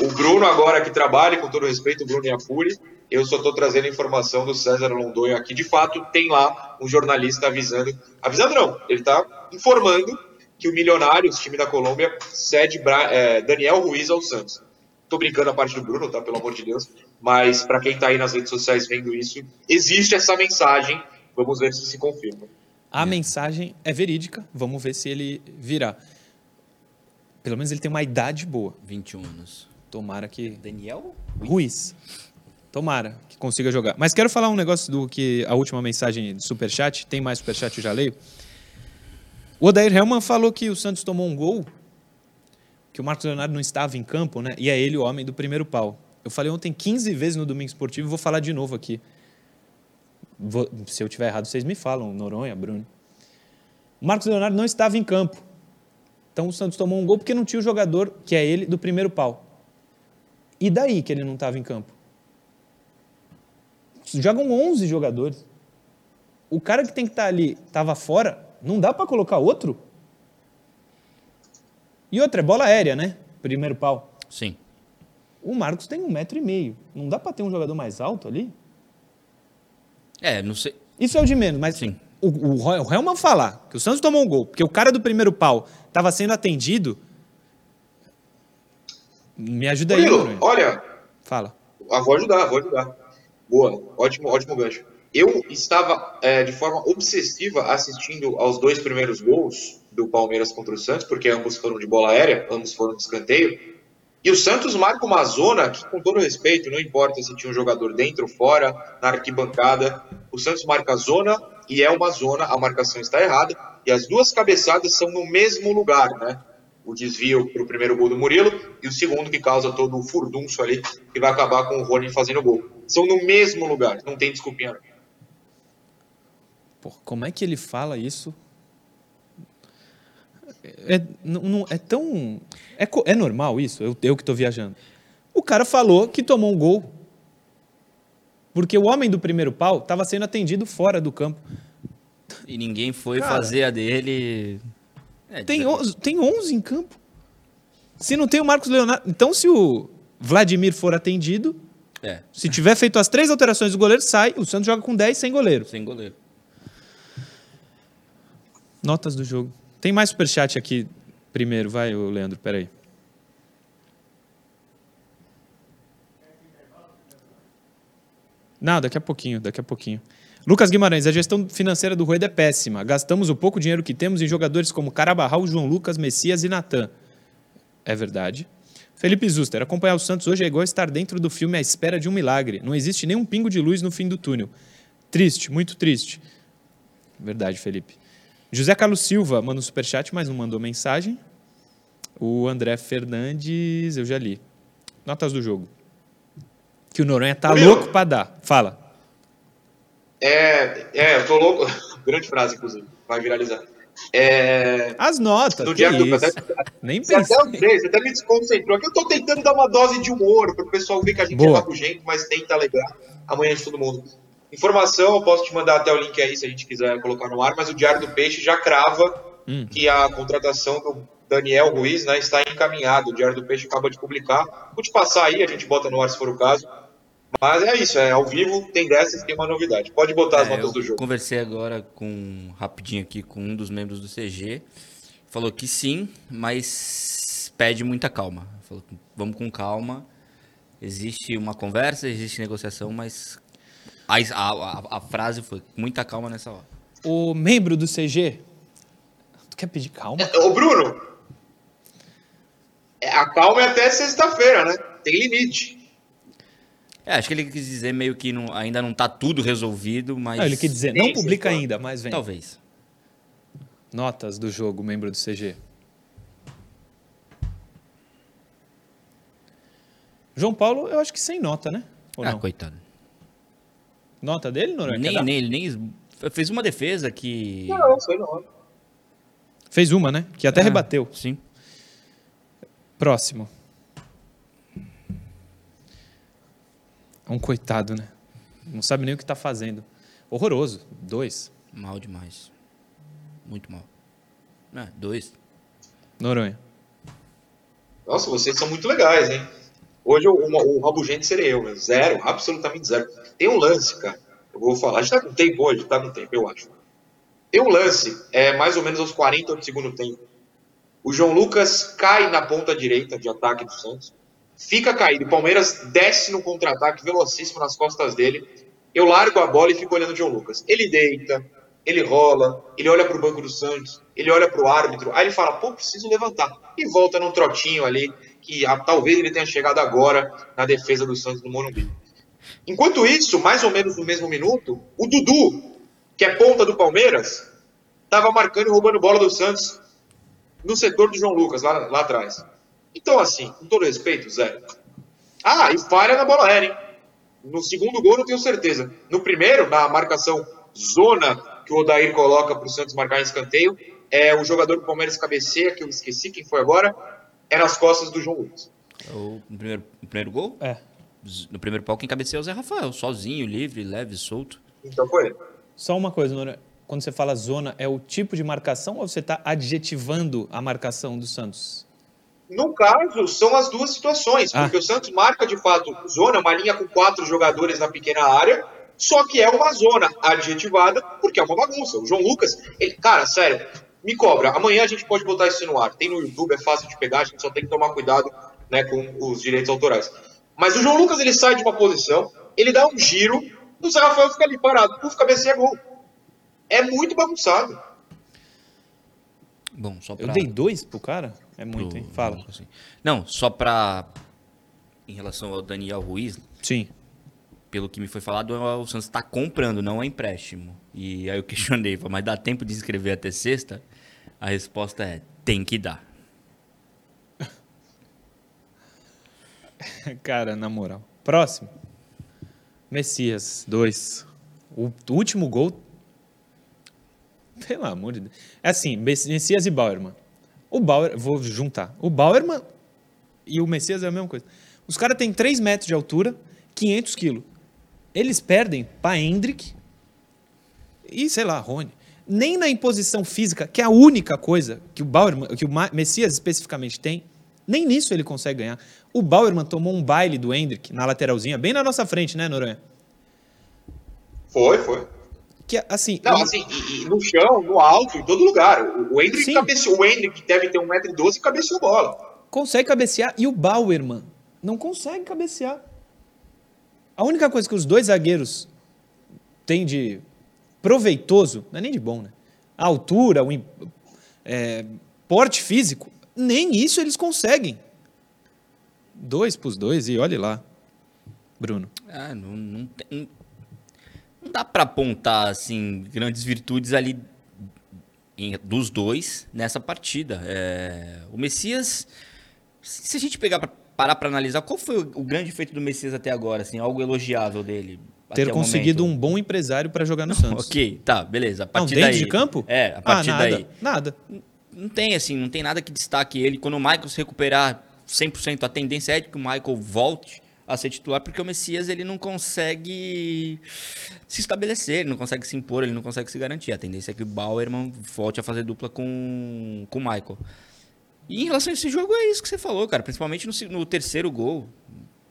O Bruno, agora que trabalha, com todo respeito, o Bruno Iafuri, eu só estou trazendo a informação do César Londonho aqui. De fato, tem lá um jornalista avisando. Avisando não, ele está informando que o Milionários, time da Colômbia, cede é, Daniel Ruiz ao Santos. Estou brincando a parte do Bruno, tá? Pelo amor de Deus. Mas para quem está aí nas redes sociais vendo isso, existe essa mensagem. Vamos ver se se confirma. A é. mensagem é verídica. Vamos ver se ele virá. Pelo menos ele tem uma idade boa. 21 anos. Tomara que. Daniel Ruiz. Tomara que consiga jogar. Mas quero falar um negócio do que a última mensagem do Superchat. Tem mais Superchat, eu já leio. O Odair Helman falou que o Santos tomou um gol, que o Marcos Leonardo não estava em campo, né? E é ele o homem do primeiro pau. Eu falei ontem 15 vezes no Domingo Esportivo e vou falar de novo aqui. Vou, se eu tiver errado, vocês me falam, Noronha, Bruno. O Marcos Leonardo não estava em campo. Então o Santos tomou um gol porque não tinha o jogador, que é ele, do primeiro pau. E daí que ele não estava em campo? Jogam 11 jogadores. O cara que tem que estar tá ali estava fora, não dá para colocar outro? E outra, é bola aérea, né? Primeiro pau. Sim. O Marcos tem um metro e meio. Não dá para ter um jogador mais alto ali? É, não sei. Isso é o de menos, mas Sim. O, o, o Helman falar que o Santos tomou um gol, porque o cara do primeiro pau estava sendo atendido, me ajuda Murilo, aí, Bruno. Olha. Fala. Ah, vou ajudar, vou ajudar. Boa, ótimo, ótimo gancho. Eu estava é, de forma obsessiva assistindo aos dois primeiros gols do Palmeiras contra o Santos, porque ambos foram de bola aérea, ambos foram de escanteio. E o Santos marca uma zona que, com todo respeito, não importa se tinha um jogador dentro ou fora, na arquibancada, o Santos marca a zona e é uma zona, a marcação está errada, e as duas cabeçadas são no mesmo lugar, né? O desvio para o primeiro gol do Murilo e o segundo que causa todo o furdunço ali que vai acabar com o Rony fazendo gol. São no mesmo lugar, não tem desculpinha. Pô, como é que ele fala isso? É, não, é tão. É, é normal isso? Eu, eu que estou viajando. O cara falou que tomou um gol. Porque o homem do primeiro pau estava sendo atendido fora do campo. E ninguém foi cara, fazer a dele. É, tem, 11, tem 11 em campo. Se não tem o Marcos Leonardo. Então, se o Vladimir for atendido, é. se tiver feito as três alterações do goleiro, sai. O Santos joga com 10 sem goleiro. Sem goleiro. Notas do jogo. Tem mais superchat aqui primeiro, vai, Leandro, peraí. Não, daqui a pouquinho, daqui a pouquinho. Lucas Guimarães, a gestão financeira do Rueda é péssima. Gastamos o pouco dinheiro que temos em jogadores como Carabarral, João Lucas, Messias e Natan. É verdade. Felipe Zuster, acompanhar o Santos hoje é igual estar dentro do filme à espera de um milagre. Não existe nenhum pingo de luz no fim do túnel. Triste, muito triste. Verdade, Felipe. José Carlos Silva manda um superchat, mas não mandou mensagem. O André Fernandes, eu já li. Notas do jogo. Que o Noronha tá Meu. louco para dar. Fala. É, é, eu tô louco. Grande frase, inclusive. Vai viralizar. É... As notas. No dia do... até, Nem pensei. Até, você até me desconcentrou. Aqui eu tô tentando dar uma dose de humor para o pessoal ver que a gente Boa. é rabugento, mas tenta alegrar amanhã de todo mundo. Informação, eu posso te mandar até o link aí se a gente quiser colocar no ar, mas o Diário do Peixe já crava hum. que a contratação do Daniel Ruiz né, está encaminhada. O Diário do Peixe acaba de publicar. Vou te passar aí, a gente bota no ar se for o caso. Mas é isso, é ao vivo, tem dessas, tem uma novidade. Pode botar as é, notas do jogo. Conversei agora com rapidinho aqui com um dos membros do CG. Falou que sim, mas pede muita calma. Falou, vamos com calma. Existe uma conversa, existe negociação, mas a, a, a frase foi muita calma nessa hora. O membro do CG, tu quer pedir calma? É, ô, Bruno, é, a calma é até sexta-feira, né? Tem limite. É, acho que ele quis dizer meio que não, ainda não está tudo resolvido, mas. Não, ele quis dizer, não publica ainda, mas vem. Talvez. Notas do jogo, membro do CG. João Paulo, eu acho que sem nota, né? Ou ah, não? coitado. Nota dele, Noronha? Nem, nem, ele nem fez uma defesa que. Não, foi não. Fez uma, né? Que até Ah, rebateu. Sim. Próximo. É um coitado, né? Não sabe nem o que tá fazendo. Horroroso. Dois. Mal demais. Muito mal. Ah, dois. Noronha. Nossa, vocês são muito legais, hein? Hoje o, o, o rabugento serei eu. Zero, absolutamente zero. Tem um lance, cara. Eu vou falar. A gente tá com tempo hoje, tá com tempo, eu acho. Tem um lance, é mais ou menos aos 40 do segundo tempo. O João Lucas cai na ponta direita de ataque do Santos. Fica caído. O Palmeiras desce no contra-ataque velocíssimo nas costas dele. Eu largo a bola e fico olhando o João Lucas. Ele deita, ele rola, ele olha pro banco do Santos, ele olha pro árbitro. Aí ele fala, pô, preciso levantar. E volta num trotinho ali, que ah, talvez ele tenha chegado agora na defesa do Santos no Morumbi. Enquanto isso, mais ou menos no mesmo minuto, o Dudu, que é ponta do Palmeiras, estava marcando e roubando bola do Santos no setor do João Lucas, lá, lá atrás. Então, assim, com todo respeito, Zé. Ah, e falha na bola aérea, hein? No segundo gol, não tenho certeza. No primeiro, na marcação zona que o Odair coloca para o Santos marcar em escanteio, é o jogador do Palmeiras cabeceia, que eu esqueci quem foi agora, é nas costas do João Lucas. O, no, primeiro, no primeiro gol? É. No primeiro pau, quem cabeceou é o Zé Rafael, sozinho, livre, leve, solto. Então foi ele. Só uma coisa, Noronha. Quando você fala zona, é o tipo de marcação ou você está adjetivando a marcação do Santos? No caso, são as duas situações, Ah. porque o Santos marca de fato zona, uma linha com quatro jogadores na pequena área, só que é uma zona adjetivada, porque é uma bagunça. O João Lucas, ele, cara, sério, me cobra. Amanhã a gente pode botar isso no ar. Tem no YouTube, é fácil de pegar, a gente só tem que tomar cuidado né, com os direitos autorais. Mas o João Lucas ele sai de uma posição, ele dá um giro, o Zé Rafael fica ali parado, puf, cabeceia gol. É muito bagunçado. Bom, só pra... Eu dei dois pro cara? É muito, pro- hein? Fala. assim. Não, só pra... Em relação ao Daniel Ruiz, Sim. pelo que me foi falado, o Santos está comprando, não é empréstimo. E aí eu questionei, mas dá tempo de inscrever até sexta? A resposta é, tem que dar. Cara, na moral. Próximo. Messias, dois. O último gol. Pelo amor de Deus. É assim, Mess- Messias e Bauerman. O Bauer, vou juntar. O Bauerman e o Messias é a mesma coisa. Os caras têm 3 metros de altura, 500 quilos. Eles perdem para Hendrick e, sei lá, Rony. Nem na imposição física, que é a única coisa que o Bauerman, que o Messias especificamente tem, nem nisso ele consegue ganhar. O Bauerman tomou um baile do Hendrick na lateralzinha, bem na nossa frente, né, Noronha? Foi, foi. Que assim, Não, assim, e, e no chão, no alto, em todo lugar. O, o Hendrick Sim. cabeceou. O Hendrick que deve ter 1,12m cabeceou bola. consegue cabecear e o Bauerman não consegue cabecear. A única coisa que os dois zagueiros têm de proveitoso, não é nem de bom, né? A altura, o é, porte físico, nem isso eles conseguem. Dois pros dois e olhe lá, Bruno. Ah, não, não, tem- dá pra apontar, assim, grandes virtudes ali em- dos dois nessa partida. É, o Messias, se a gente pegar pra, parar pra analisar, qual foi o, o grande feito do Messias até agora, assim, algo elogiável dele? Ter conseguido momento? um bom empresário para jogar no Santos. Ok, tá, beleza. A Não, partir dentro daí, de campo? É, a partir ah, nada, daí. Nada. Não tem, assim, não tem nada que destaque ele. Quando o Michael se recuperar 100%, a tendência é de que o Michael volte a ser titular, porque o Messias ele não consegue se estabelecer, ele não consegue se impor, ele não consegue se garantir. A tendência é que o Bauerman volte a fazer dupla com, com o Michael. E em relação a esse jogo, é isso que você falou, cara. Principalmente no, no terceiro gol.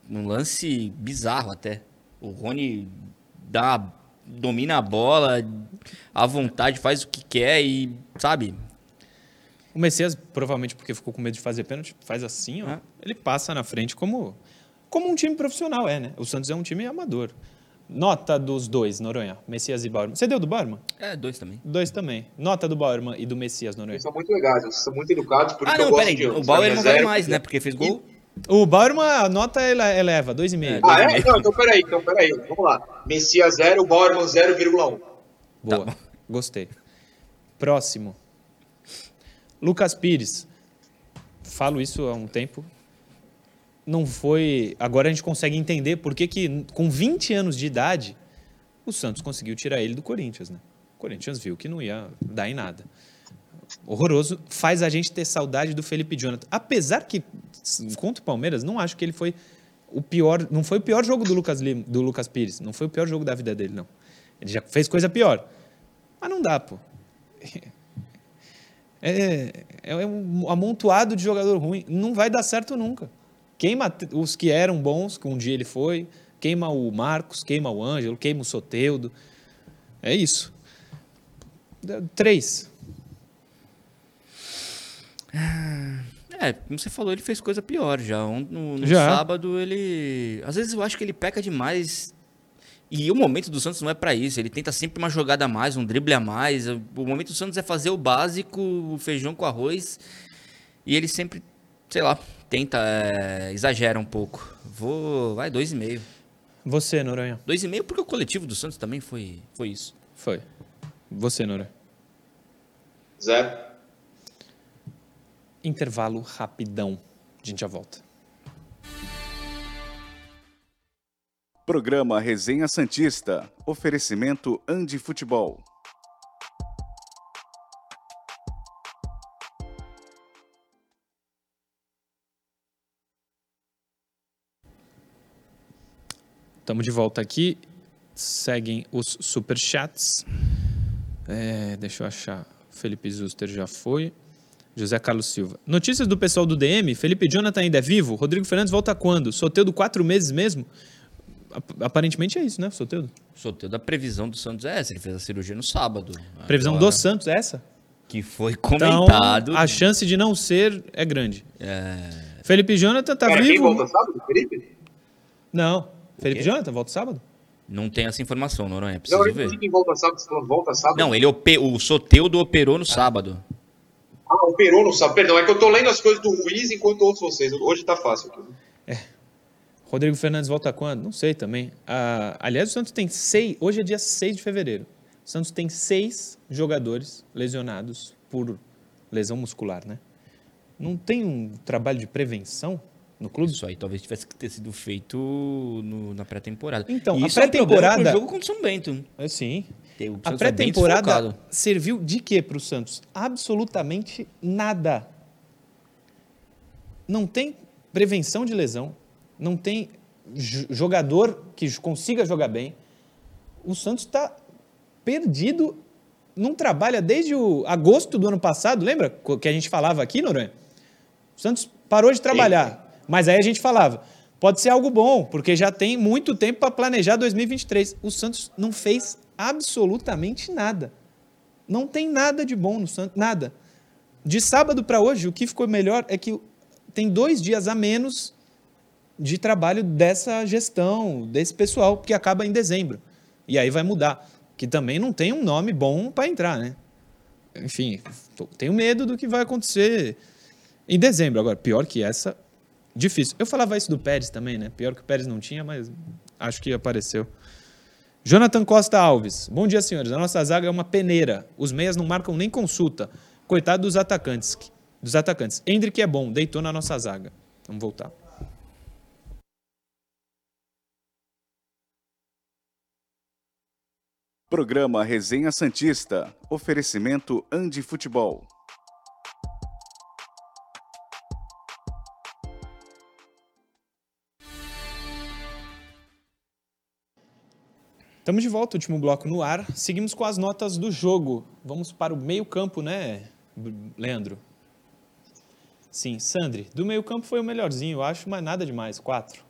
Um lance bizarro até. O Rony dá, domina a bola à vontade, faz o que quer e, sabe, O Messias, provavelmente porque ficou com medo de fazer pênalti, faz assim, ó. Ele passa na frente como, como um time profissional é, né? O Santos é um time amador. Nota dos dois, Noronha. Messias e Bauerman. Você deu do Bauerman? É, dois também. Dois também. Nota do Bauerman e do Messias, Noronha. Vocês são muito legais, vocês são muito educados, por isso Ah, não, gosto peraí. de O ambos. Bauer Pra não mim é vale mais, né? Porque fez gol. O Bauerman, a nota ele eleva, 2,5. É, Ah, é? 2,5. Não, então peraí, então peraí. Vamos lá. Messias 0, Bauerman 0,1. Boa. Tá Gostei. Próximo. Lucas Pires. Falo isso há um tempo. Não foi. Agora a gente consegue entender por que, que com 20 anos de idade, o Santos conseguiu tirar ele do Corinthians, né? O Corinthians viu que não ia dar em nada. Horroroso, faz a gente ter saudade do Felipe Jonathan. Apesar que, contra o Palmeiras, não acho que ele foi o pior. Não foi o pior jogo do Lucas, Lima, do Lucas Pires. Não foi o pior jogo da vida dele, não. Ele já fez coisa pior. Mas não dá, pô. É, é um amontoado de jogador ruim. Não vai dar certo nunca. Queima os que eram bons, que um dia ele foi, queima o Marcos, queima o Ângelo, queima o Soteudo. É isso. Três. É, como você falou, ele fez coisa pior já. No, no Já. sábado ele. Às vezes eu acho que ele peca demais. E o momento do Santos não é pra isso. Ele tenta sempre uma jogada a mais, um drible a mais. O momento do Santos é fazer o básico, o feijão com arroz. E ele sempre, sei lá, tenta, é, exagera um pouco. Vou. Vai, dois e meio. Você, Noronha. Dois e meio porque o coletivo do Santos também foi, foi isso. Foi. Você, Noronha. Zé. Intervalo rapidão. A gente já volta. Programa Resenha Santista. Oferecimento Andi Futebol. Estamos de volta aqui. Seguem os superchats. É, deixa eu achar. Felipe Zuster já foi. José Carlos Silva. Notícias do pessoal do DM. Felipe Jonathan ainda é vivo? Rodrigo Fernandes volta quando? Soteudo quatro meses mesmo? Ap- Aparentemente é isso, né, Soteudo? Sorteio da previsão do Santos é essa. Ele fez a cirurgia no sábado. Previsão Agora, do Santos é essa? Que foi Então, comentado. a chance de não ser é grande. É, Felipe Jonathan tá Cara, quem vivo? volta sábado? Felipe? Não. Felipe? Jonathan volta sábado? não tem essa informação, Noronha. Não, Preciso eu ver. quem volta sábado. Volta sábado? Não, ele ope... o Soteudo operou no sábado. Ah, operou no sábado. Perdão, é que eu tô lendo as coisas do Ruiz enquanto ouço vocês. Hoje tá fácil aqui. Rodrigo Fernandes volta quando? Não sei também. Ah, aliás, o Santos tem seis. Hoje é dia 6 de fevereiro. O Santos tem seis jogadores lesionados por lesão muscular, né? Não tem um trabalho de prevenção no clube? Isso aí talvez tivesse que ter sido feito no- na pré-temporada. Então, E a isso é um pré-temporada- jogo contra o São Bento. É, sim. A é pré-temporada desfocado. serviu de quê para o Santos? Absolutamente nada. Não tem prevenção de lesão, não tem jo- jogador que consiga jogar bem. O Santos está perdido, não trabalha desde o agosto do ano passado, lembra que a gente falava aqui, Noronha? O Santos parou de trabalhar, mas aí a gente falava, pode ser algo bom, porque já tem muito tempo para planejar 2023. O Santos não fez absolutamente nada. Não tem nada de bom no Santos, nada. De sábado para hoje, o que ficou melhor é que tem dois dias a menos de trabalho dessa gestão, desse pessoal, que acaba em dezembro. E aí vai mudar. Que também não tem um nome bom para entrar, né? Enfim, tenho medo do que vai acontecer em dezembro. Agora, pior que essa, difícil. Eu falava isso do Pérez também, né? Pior que o Pérez não tinha, mas acho que apareceu. Jonathan Costa Alves. Bom dia, senhores. A nossa zaga é uma peneira. Os meias não marcam nem consulta. Coitado dos atacantes. Dos atacantes. Hendrick é bom, deitou na nossa zaga. Vamos voltar. Programa Resenha Santista. Oferecimento Andi Futebol. Estamos de volta, último bloco no ar. Seguimos com as notas do jogo. Vamos para o meio-campo, né, Leandro? Sim, Sandri. Do meio-campo foi o melhorzinho, eu acho, mas nada demais. Quatro.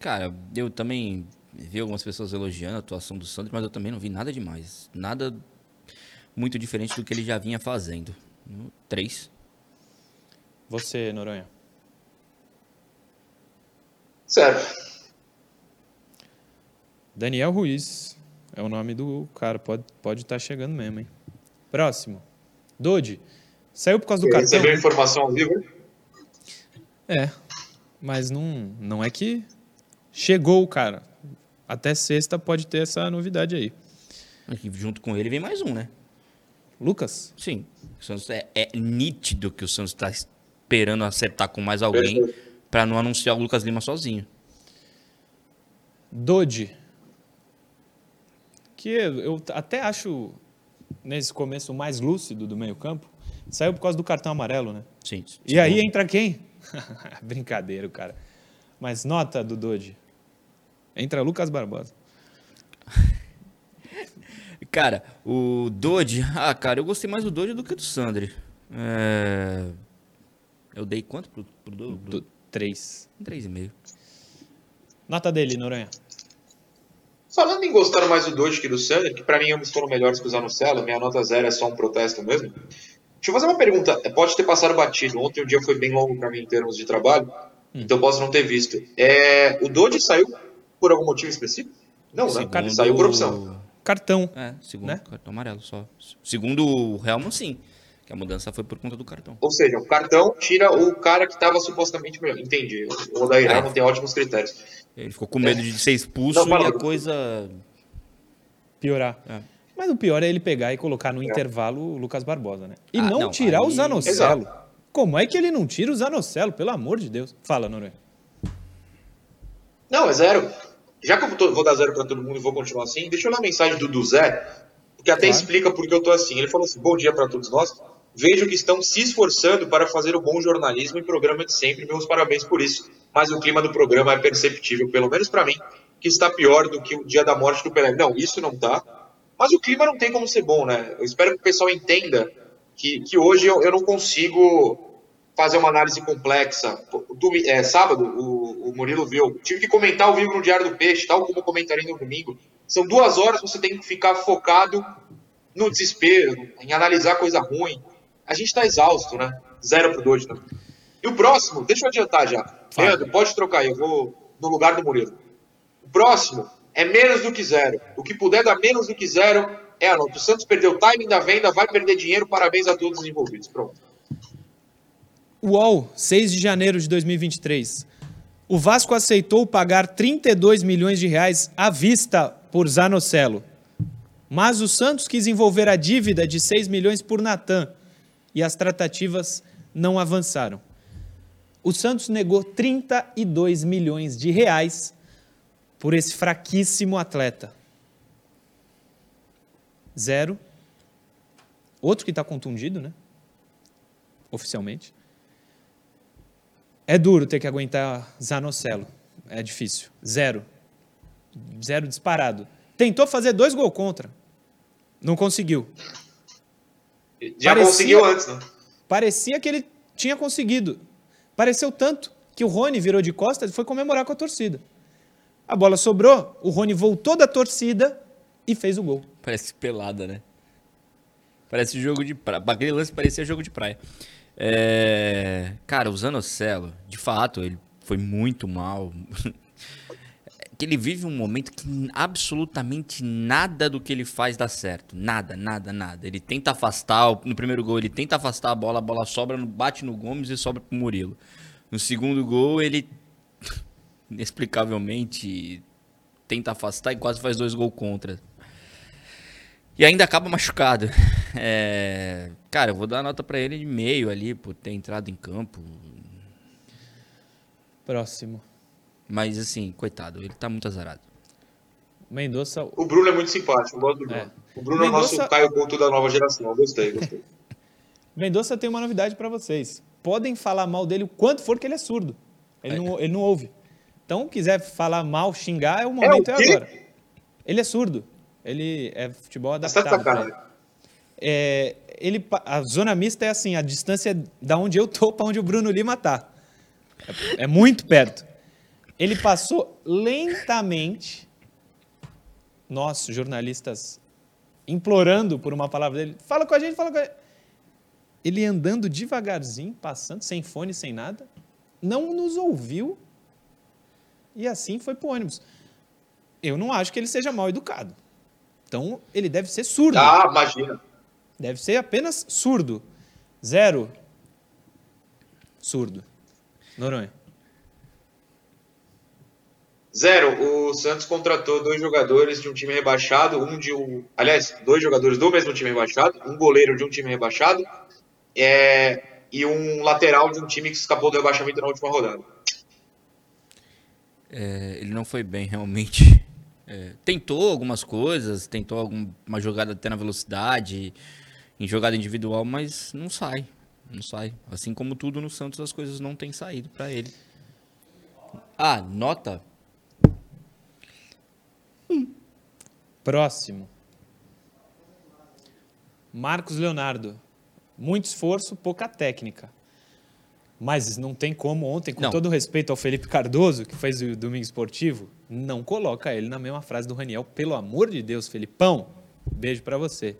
Cara, eu também vi algumas pessoas elogiando a atuação do Santos, mas eu também não vi nada demais. Nada muito diferente do que ele já vinha fazendo. Três. Você, Noronha. Certo. Daniel Ruiz. É o nome do cara. Pode estar pode tá chegando mesmo, hein? Próximo. Dodi. Saiu por causa do cartão. Recebeu informação ao vivo? É. Mas não, não é que chegou o cara. Até sexta pode ter essa novidade aí. Aqui, junto com ele vem mais um, né? Lucas? Sim. É, é nítido que o Santos está esperando acertar com mais alguém. Pra não anunciar o Lucas Lima sozinho. Dodge. Que eu até acho, nesse começo, o mais lúcido do meio-campo. Saiu por causa do cartão amarelo, né? Sim. E aí entra quem? Brincadeira, cara. Mas nota do Dodge. Entra Lucas Barbosa. Cara, o Dodge, ah, cara, eu gostei mais do Dodge do que do Sandri. É... Eu dei quanto pro, pro Dodge? Do 3. Um 3,5. Nota dele, Noronha. Falando em gostar mais do Doge que do Sander, que pra mim ambos foram melhores que o Zanocelo, minha nota zero é só um protesto mesmo. Deixa eu fazer uma pergunta. Pode ter passado batido. Ontem o dia foi bem longo pra mim em termos de trabalho, então posso não ter visto. É, o Doge saiu por algum motivo específico? Não, né? Segundo- Saiu por opção. Cartão. É, segundo Né? cartão amarelo só. Segundo o Helman, sim. Que a mudança foi por conta do cartão. Ou seja, o cartão tira o cara que estava supostamente melhor. Entendi. O Odair É. não tem ótimos critérios. Ele ficou com medo de ser expulso Não, e a coisa. Piorar. É. Mas o pior é ele pegar e colocar no intervalo o Lucas Barbosa, né? E Ah, não, não, tirar o aí- Zanocelo. Exato. Como é que ele não tira o Zanocelo? Pelo amor de Deus. Fala, Noronha. Não, é zero. Já que eu tô- vou dar zero pra todo mundo e vou continuar assim, deixa eu ler a mensagem do Duzé, que até Claro. explica por que eu tô assim. Ele falou assim: bom dia pra todos nós. Vejo que estão se esforçando para fazer o bom jornalismo e programa de sempre. Meus parabéns por isso. Mas o clima do programa é perceptível, pelo menos pra mim, que está pior do que o dia da morte do Pelé. Não, isso não tá. Mas o clima não tem como ser bom, né? Eu espero que o pessoal entenda que, que hoje eu, eu não consigo fazer uma análise complexa. Domi- é, sábado, o, o Murilo viu. Tive que comentar ao vivo no Diário do Peixe, tal como eu comentaria no domingo. São duas horas você tem que ficar focado no desespero, em analisar coisa ruim. A gente tá exausto, né? Zero pro dois, né? E o próximo, deixa eu adiantar já. Fala. Leandro, pode trocar aí, eu vou no lugar do Murilo. O próximo é menos do que zero. O que puder dar menos do que zero é a nota. O Santos perdeu o timing da venda, vai perder dinheiro. Parabéns a todos os envolvidos. Pronto. UOL, 6 de janeiro de 2023. O Vasco aceitou pagar 32 milhões de reais à vista por Zanocelo. Mas o Santos quis envolver a dívida de 6 milhões por Natan e as tratativas não avançaram. O Santos negou 32 milhões de reais por esse fraquíssimo atleta. Zero. Outro que está contundido, né? Oficialmente. É duro ter que aguentar Zanocelo. É difícil. Zero. Zero disparado. Tentou fazer dois gols contra. Não conseguiu. Já Parecia- conseguiu antes, né? Parecia que ele tinha conseguido. Pareceu tanto que o Rony virou de costas e foi comemorar com a torcida. A bola sobrou, o Rony voltou da torcida e fez o gol. Parece pelada, né? Parece jogo de praia. Aquele lance parecia jogo de praia. É... Cara, o Zanocelo, de fato, ele foi muito mal. Que ele vive um momento que absolutamente nada do que ele faz dá certo. Nada, nada, nada. Ele tenta afastar, no primeiro gol ele tenta afastar a bola, a bola sobra, bate no Gomes e sobra pro Murilo. No segundo gol ele, inexplicavelmente, tenta afastar e quase faz dois gols contra. E ainda acaba machucado. É, Cara, eu vou dar nota pra ele de meio ali, por ter entrado em campo. Próximo. Mas assim, coitado, ele tá muito azarado. Mendonça. O Bruno é muito simpático, eu gosto do Bruno. É. O Bruno é o nosso Caio Couto da nova geração. Gostei, gostei. Mendonça tem uma novidade para vocês. Podem falar mal dele o quanto for que ele é surdo. Ele, não, ele não ouve. Então, quiser falar mal, xingar, é o momento, é, o quê? agora. Ele é surdo. Ele é futebol tá adaptado. sacanagem. É, ele, a zona mista é assim, a distância da onde eu tô para onde o Bruno Lima tá. É, é muito perto. Ele passou lentamente, nós, jornalistas, implorando por uma palavra dele, fala com a gente, fala com a gente. Ele andando devagarzinho, passando, sem fone, sem nada, não nos ouviu e assim foi pro ônibus. Eu não acho que ele seja mal educado. Então, ele deve ser surdo. Ah, imagina. Deve ser apenas surdo. Zero. Surdo. Noronha. Zero. O Santos contratou dois jogadores de um time rebaixado, um de um. Aliás, dois jogadores do mesmo time rebaixado, um goleiro de um time rebaixado é, e um lateral de um time que escapou do rebaixamento na última rodada. É, ele não foi bem, realmente. É, tentou algumas coisas, tentou alguma jogada até na velocidade, em jogada individual, mas não sai. Não sai. Assim como tudo no Santos, as coisas não têm saído para ele. Ah, nota? Próximo. Marcos Leonardo. Muito esforço, pouca técnica. Mas não tem como ontem, com Não. todo respeito ao Felipe Cardoso, que fez o Domingo Esportivo, não coloca ele na mesma frase do Raniel. Pelo amor de Deus, Felipão, beijo pra você.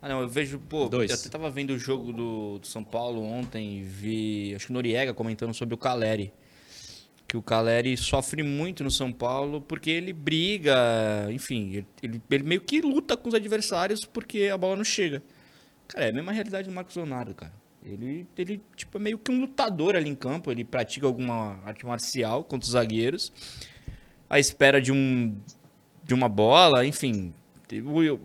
Ah, não, eu vejo, pô, Dois. eu até tava vendo o jogo do, do São Paulo ontem e vi, acho que Noriega comentando sobre o Caleri. Que o Caleri sofre muito no São Paulo porque ele briga, enfim, ele, ele- meio que luta com os adversários porque a bola não chega. Cara, é a mesma realidade do Marcos Leonardo, cara. Ele, ele tipo, é meio que um lutador ali em campo, ele pratica alguma arte marcial contra os zagueiros, à espera de um de uma bola, enfim. Eu, eu,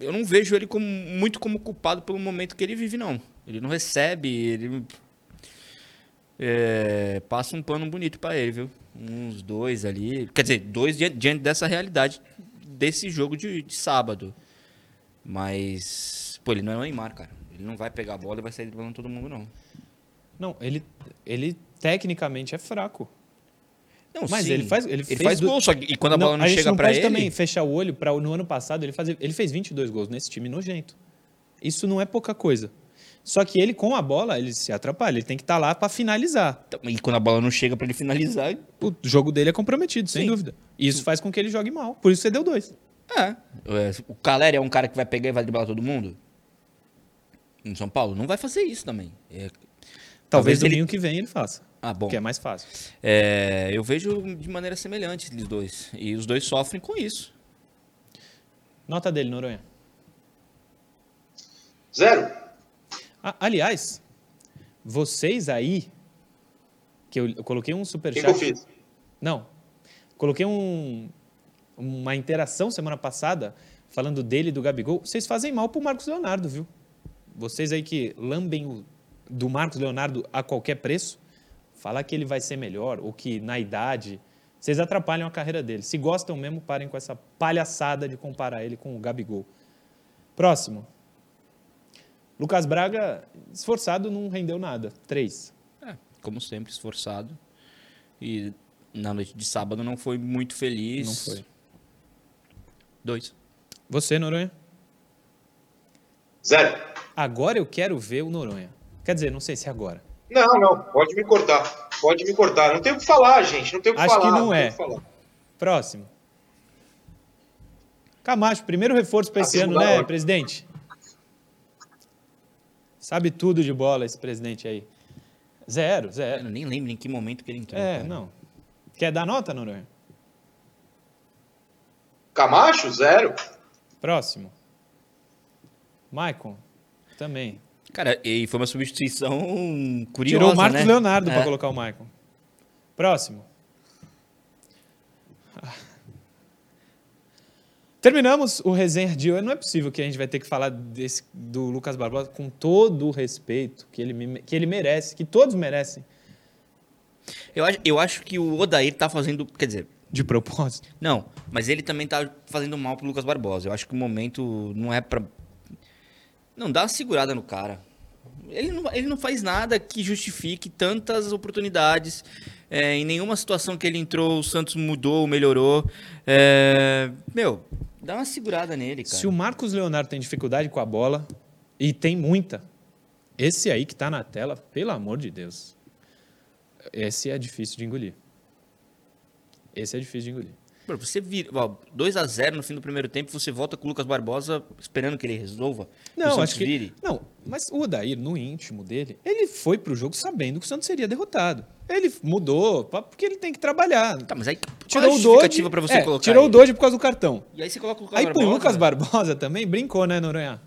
eu não vejo ele como, muito como culpado pelo momento que ele vive, não. Ele não recebe, ele é, passa um pano bonito pra ele, viu? Uns dois ali. Quer dizer, dois diante, diante dessa realidade desse jogo de, de sábado. Mas, pô, ele não é o Neymar, cara. Ele não vai pegar a bola e vai sair driblando todo mundo, não. Não, ele, ele tecnicamente é fraco. Não, Mas sim, ele faz- ele ele faz do- gol, só que e quando a bola não, a gente chega não pode ele. também fechar o olho para no ano passado ele fazer, ele fez 22 gols nesse time nojento. Isso não é pouca coisa. Só que ele com a bola, ele se atrapalha, ele tem que estar lá para finalizar. E quando a bola não chega pra ele finalizar, O jogo dele é comprometido, sem Sim. dúvida. E isso faz com que ele jogue mal. Por isso você deu dois. É. É, O Caleri é um cara que vai pegar e vai driblar todo mundo? Em São Paulo? Não vai fazer isso também. É- Talvez, Talvez ele- domingo que vem ele faça, Ah, bom. que é mais fácil. É, eu vejo de maneira semelhante eles dois. E os dois sofrem com isso. Nota dele, Noronha. Zero. Aliás, vocês aí que eu, eu coloquei um superchat. eu fiz? Não. Coloquei um, uma interação semana passada falando dele e do Gabigol. Vocês fazem mal pro Marcos Leonardo, viu? Vocês aí que lambem o, do Marcos Leonardo a qualquer preço, falar que ele vai ser melhor ou que na idade. Vocês atrapalham a carreira dele. Se gostam mesmo, parem com essa palhaçada de comparar ele com o Gabigol. Próximo. Lucas Braga, esforçado, não rendeu nada. Três. É, como sempre, esforçado. E na noite de sábado não foi muito feliz. Não foi. Dois. Você, Noronha? Zero. Agora eu quero ver o Noronha. Quer dizer, não sei se é agora. Não, não, pode me cortar. Pode me cortar. Não tem o que falar, gente. Não tem o que Acho falar. que não é. o que falar. Próximo. Camacho, primeiro reforço para esse Ah, ano, segunda né, hora. presidente? Sabe tudo de bola esse presidente aí. Zero, Eu zero. nem lembro em que momento que ele entrou. É, cara. não. Quer dar nota, Noronha? Camacho, zero. Próximo. Maicon, também. Cara, e foi uma substituição curiosa, Tirou o Marcos né? Leonardo É. para colocar o Maicon. Próximo. Terminamos o resenha de hoje. Não é possível que a gente vai ter que falar desse, do Lucas Barbosa com todo o respeito que ele, que ele merece, que todos merecem, Eu, acho, eu acho que o Odair tá fazendo. Quer dizer, de propósito. Não, mas ele também tá fazendo mal pro Lucas Barbosa. Eu acho que o momento não é pra. Não, dá uma segurada no cara. Ele não, ele não faz nada que justifique tantas oportunidades. É, em nenhuma situação que ele entrou, o Santos mudou, melhorou. É, meu, dá uma segurada nele, cara. Se o Marcos Leonardo tem dificuldade com a bola, e tem muita, esse aí que tá na tela, pelo amor de Deus, esse é difícil de engolir. Esse é difícil de engolir. Pô, Você vira, ó, 2x0 no fim do primeiro tempo, você volta com o Lucas Barbosa esperando que ele resolva. Não, acho que. vire. Não, mas o Odair, no íntimo dele, ele foi pro jogo sabendo que o Santos seria derrotado. Ele mudou, porque ele tem que trabalhar. Tá, mas aí Tirou o pra você é, colocar tirou ele? o por causa do cartão. E aí você coloca o Lucas Aí Barbosa. põe o Lucas Barbosa também, brincou, né, Noronha?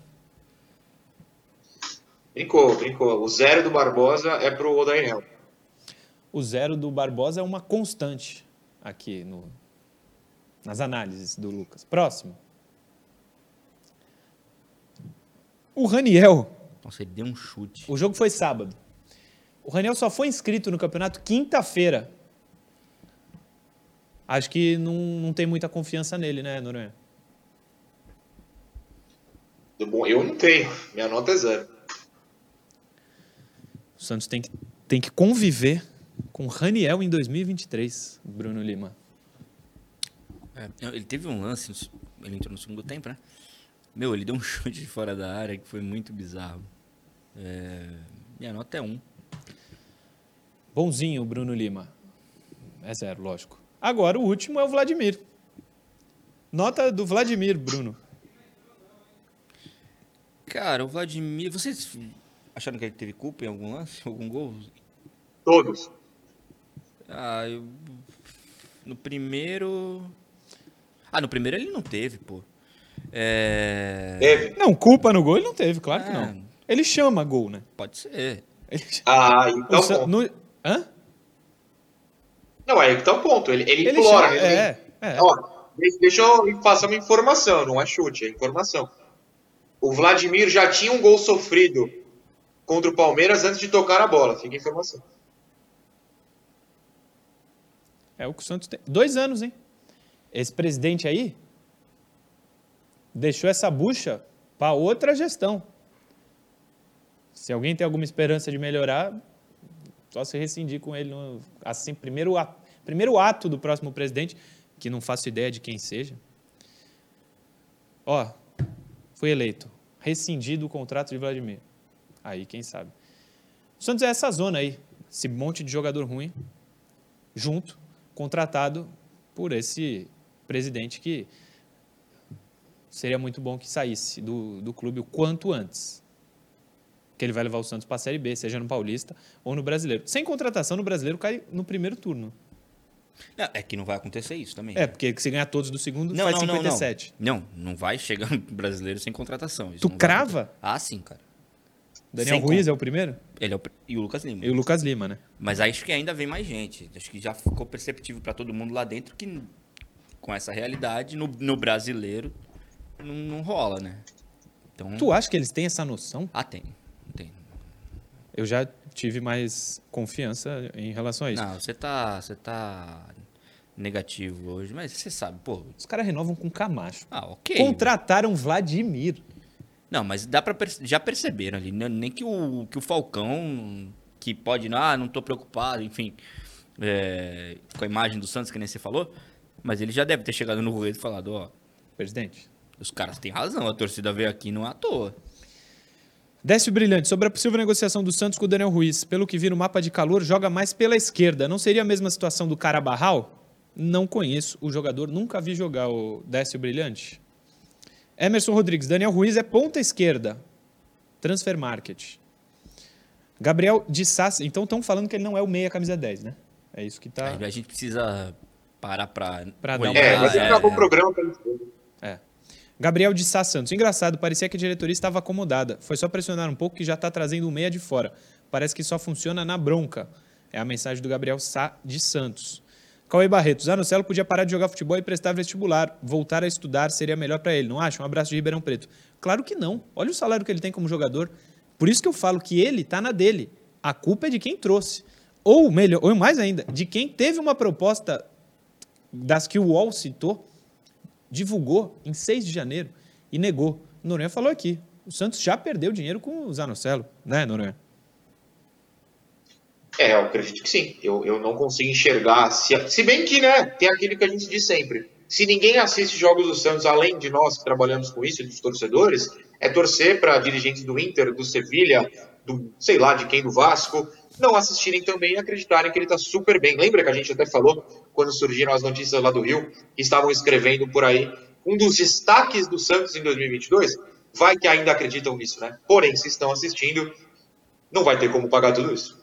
Brincou, brincou. O zero do Barbosa é pro Odair Helm. O zero do Barbosa é uma constante aqui no, nas análises do Lucas. Próximo. O Raniel. Nossa, ele deu um chute. O jogo foi sábado. O Raniel só foi inscrito no campeonato quinta-feira. acho que não, não tem muita confiança nele, né, Noronha? Bom, eu não tenho. Minha nota é zero. O Santos tem que, tem que conviver com Raniel em 2023, Bruno Lima. É, ele teve um lance, ele entrou no segundo tempo, né? Meu, ele deu um chute de fora da área que foi muito bizarro. É, minha nota é um. Bonzinho, Bruno Lima. É zero, lógico. Agora o último é o Vladimir. Nota do Vladimir, Bruno. Cara, o Vladimir. Vocês acharam que ele teve culpa em algum lance? Algum gol? Todos. Ah, eu. No primeiro. Ah, no primeiro ele não teve, pô. É. Teve. Não, culpa no gol ele não teve, claro que É. não. Ele chama gol, né? Pode ser. Ele- Ah, então o no- Hã? Não, aí que tá o ponto. Ele, ele, Ele implora. chama, ele- é, é. Ó, de- deixa eu passar uma informação, não é chute, é informação. O Vladimir já tinha um gol sofrido contra o Palmeiras antes de tocar a bola. Fica a informação. É o que o Santos tem. Dois anos, hein? Esse presidente aí deixou essa bucha para outra gestão. Se alguém tem alguma esperança de melhorar, só se rescindir com ele. No, assim, primeiro, primeiro ato do próximo presidente, que não faço ideia de quem seja. Ó, foi eleito. Rescindido o contrato de Vladimir. Aí, quem sabe. O Santos é essa zona aí. Esse monte de jogador ruim junto, contratado por esse presidente que seria muito bom que saísse do, do clube o quanto antes. Que ele vai levar o Santos para a Série B, seja no Paulista ou no Brasileiro. Sem contratação, no Brasileiro cai no primeiro turno. Não, é que não vai acontecer isso também. É, porque se ganhar todos do segundo, Não, faz não, não, 57. não. Não, não vai chegar no brasileiro sem contratação. Isso Tu crava? Ah, sim, cara. Daniel Sem Ruiz conta. é o primeiro? Ele é o, e o Lucas Lima. E o Lucas Lima, né? Mas acho que ainda vem mais gente. Acho que já ficou perceptível para todo mundo lá dentro que com essa realidade, no, no brasileiro, não, não rola, né? Então, Tu acha que eles têm essa noção? Ah, tem. Eu já tive mais confiança em relação a isso. Não, você tá, você tá negativo hoje, mas você sabe, pô. Os caras renovam com Camacho. Ah, ok. Contrataram Vladimir. Não, mas dá para já perceberam ali, né? nem que o que o Falcão que pode, ah, não tô preocupado, enfim, é, com a imagem do Santos que nem você falou, mas ele já deve ter chegado no Rueda e falado, ó, Presidente. os caras têm razão, a torcida veio aqui não é à toa. Décio Brilhante, sobre a possível negociação do Santos com o Daniel Ruiz. Pelo que vi no mapa de calor, joga mais pela esquerda. Não seria a mesma situação do Carabarral? Não conheço o jogador, nunca vi jogar o Décio Brilhante. Emerson Rodrigues, Daniel Ruiz é ponta esquerda. Transfer Market. Gabriel de Sassi, então estão falando que ele não é o meia camisa 10, né? É isso que tá. A gente precisa parar pra, Pra dar uma- É, mas ele é, acabou o programa pra eles. É. Gabriel de Sá Santos. Engraçado, parecia que a diretoria estava acomodada. Foi só pressionar um pouco que já está trazendo o meia de fora. Parece que só funciona na bronca. É a mensagem do Gabriel Sá de Santos. Cauê Barreto. Zanocelo podia parar de jogar futebol e prestar vestibular. Voltar a estudar seria melhor para ele, não acha? Um abraço de Ribeirão Preto. Claro que não. Olha o salário que ele tem como jogador. Por isso que eu falo que ele está na dele. A culpa é de quem trouxe. Ou melhor, ou mais ainda, de quem teve uma proposta das que o UOL citou divulgou em 6 de janeiro e negou. Noronha falou aqui. O Santos já perdeu dinheiro com o Zanocelo, né, Noronha? É, eu acredito que sim. Eu, eu não consigo enxergar. Se, se bem que, né, tem aquilo que a gente diz sempre. Se ninguém assiste jogos do Santos, além de nós que trabalhamos com isso, dos torcedores, é torcer para dirigentes do Inter, do Sevilha, do sei lá de quem, do Vasco, não assistirem também e acreditarem que ele está super bem. Lembra que a gente até falou, quando surgiram as notícias lá do Rio, que estavam escrevendo por aí, um dos destaques do Santos em 2022? Vai que ainda acreditam nisso, né? Porém, se estão assistindo, não vai ter como pagar tudo isso.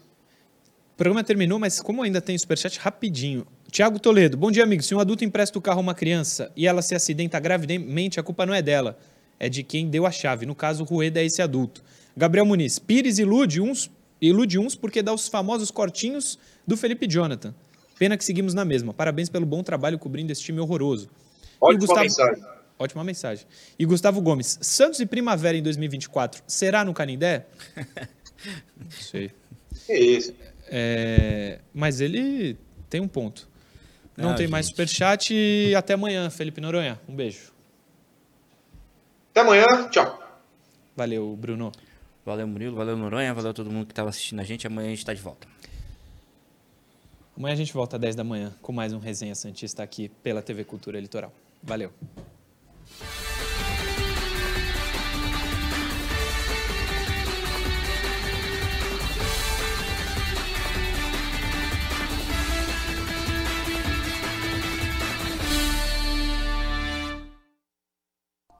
O programa terminou, mas como ainda tem superchat, rapidinho. Tiago Toledo, bom dia, amigo. Se um adulto empresta o carro a uma criança e ela se acidenta gravemente, a culpa não é dela, é de quem deu a chave. No caso, o Rueda é esse adulto. Gabriel Muniz, Pires ilude uns, ilude uns porque dá os famosos cortinhos do Felipe Jonathan. Pena que seguimos na mesma. Parabéns pelo bom trabalho cobrindo esse time horroroso. Ótima Gustavo- mensagem. Ótima mensagem. E Gustavo Gomes, Santos e Primavera em 2024, será no Canindé? Não sei. Que isso. É, mas ele tem um ponto. Não, Não, tem mais gente. superchat e até amanhã, Felipe Noronha. Um beijo. Até amanhã, tchau. Valeu, Bruno. Valeu, Murilo. Valeu, Noronha. Valeu todo mundo que estava assistindo a gente. Amanhã a gente está de volta. Amanhã a gente volta às 10 da manhã com mais um Resenha Santista aqui pela TV Cultura Litoral. Valeu.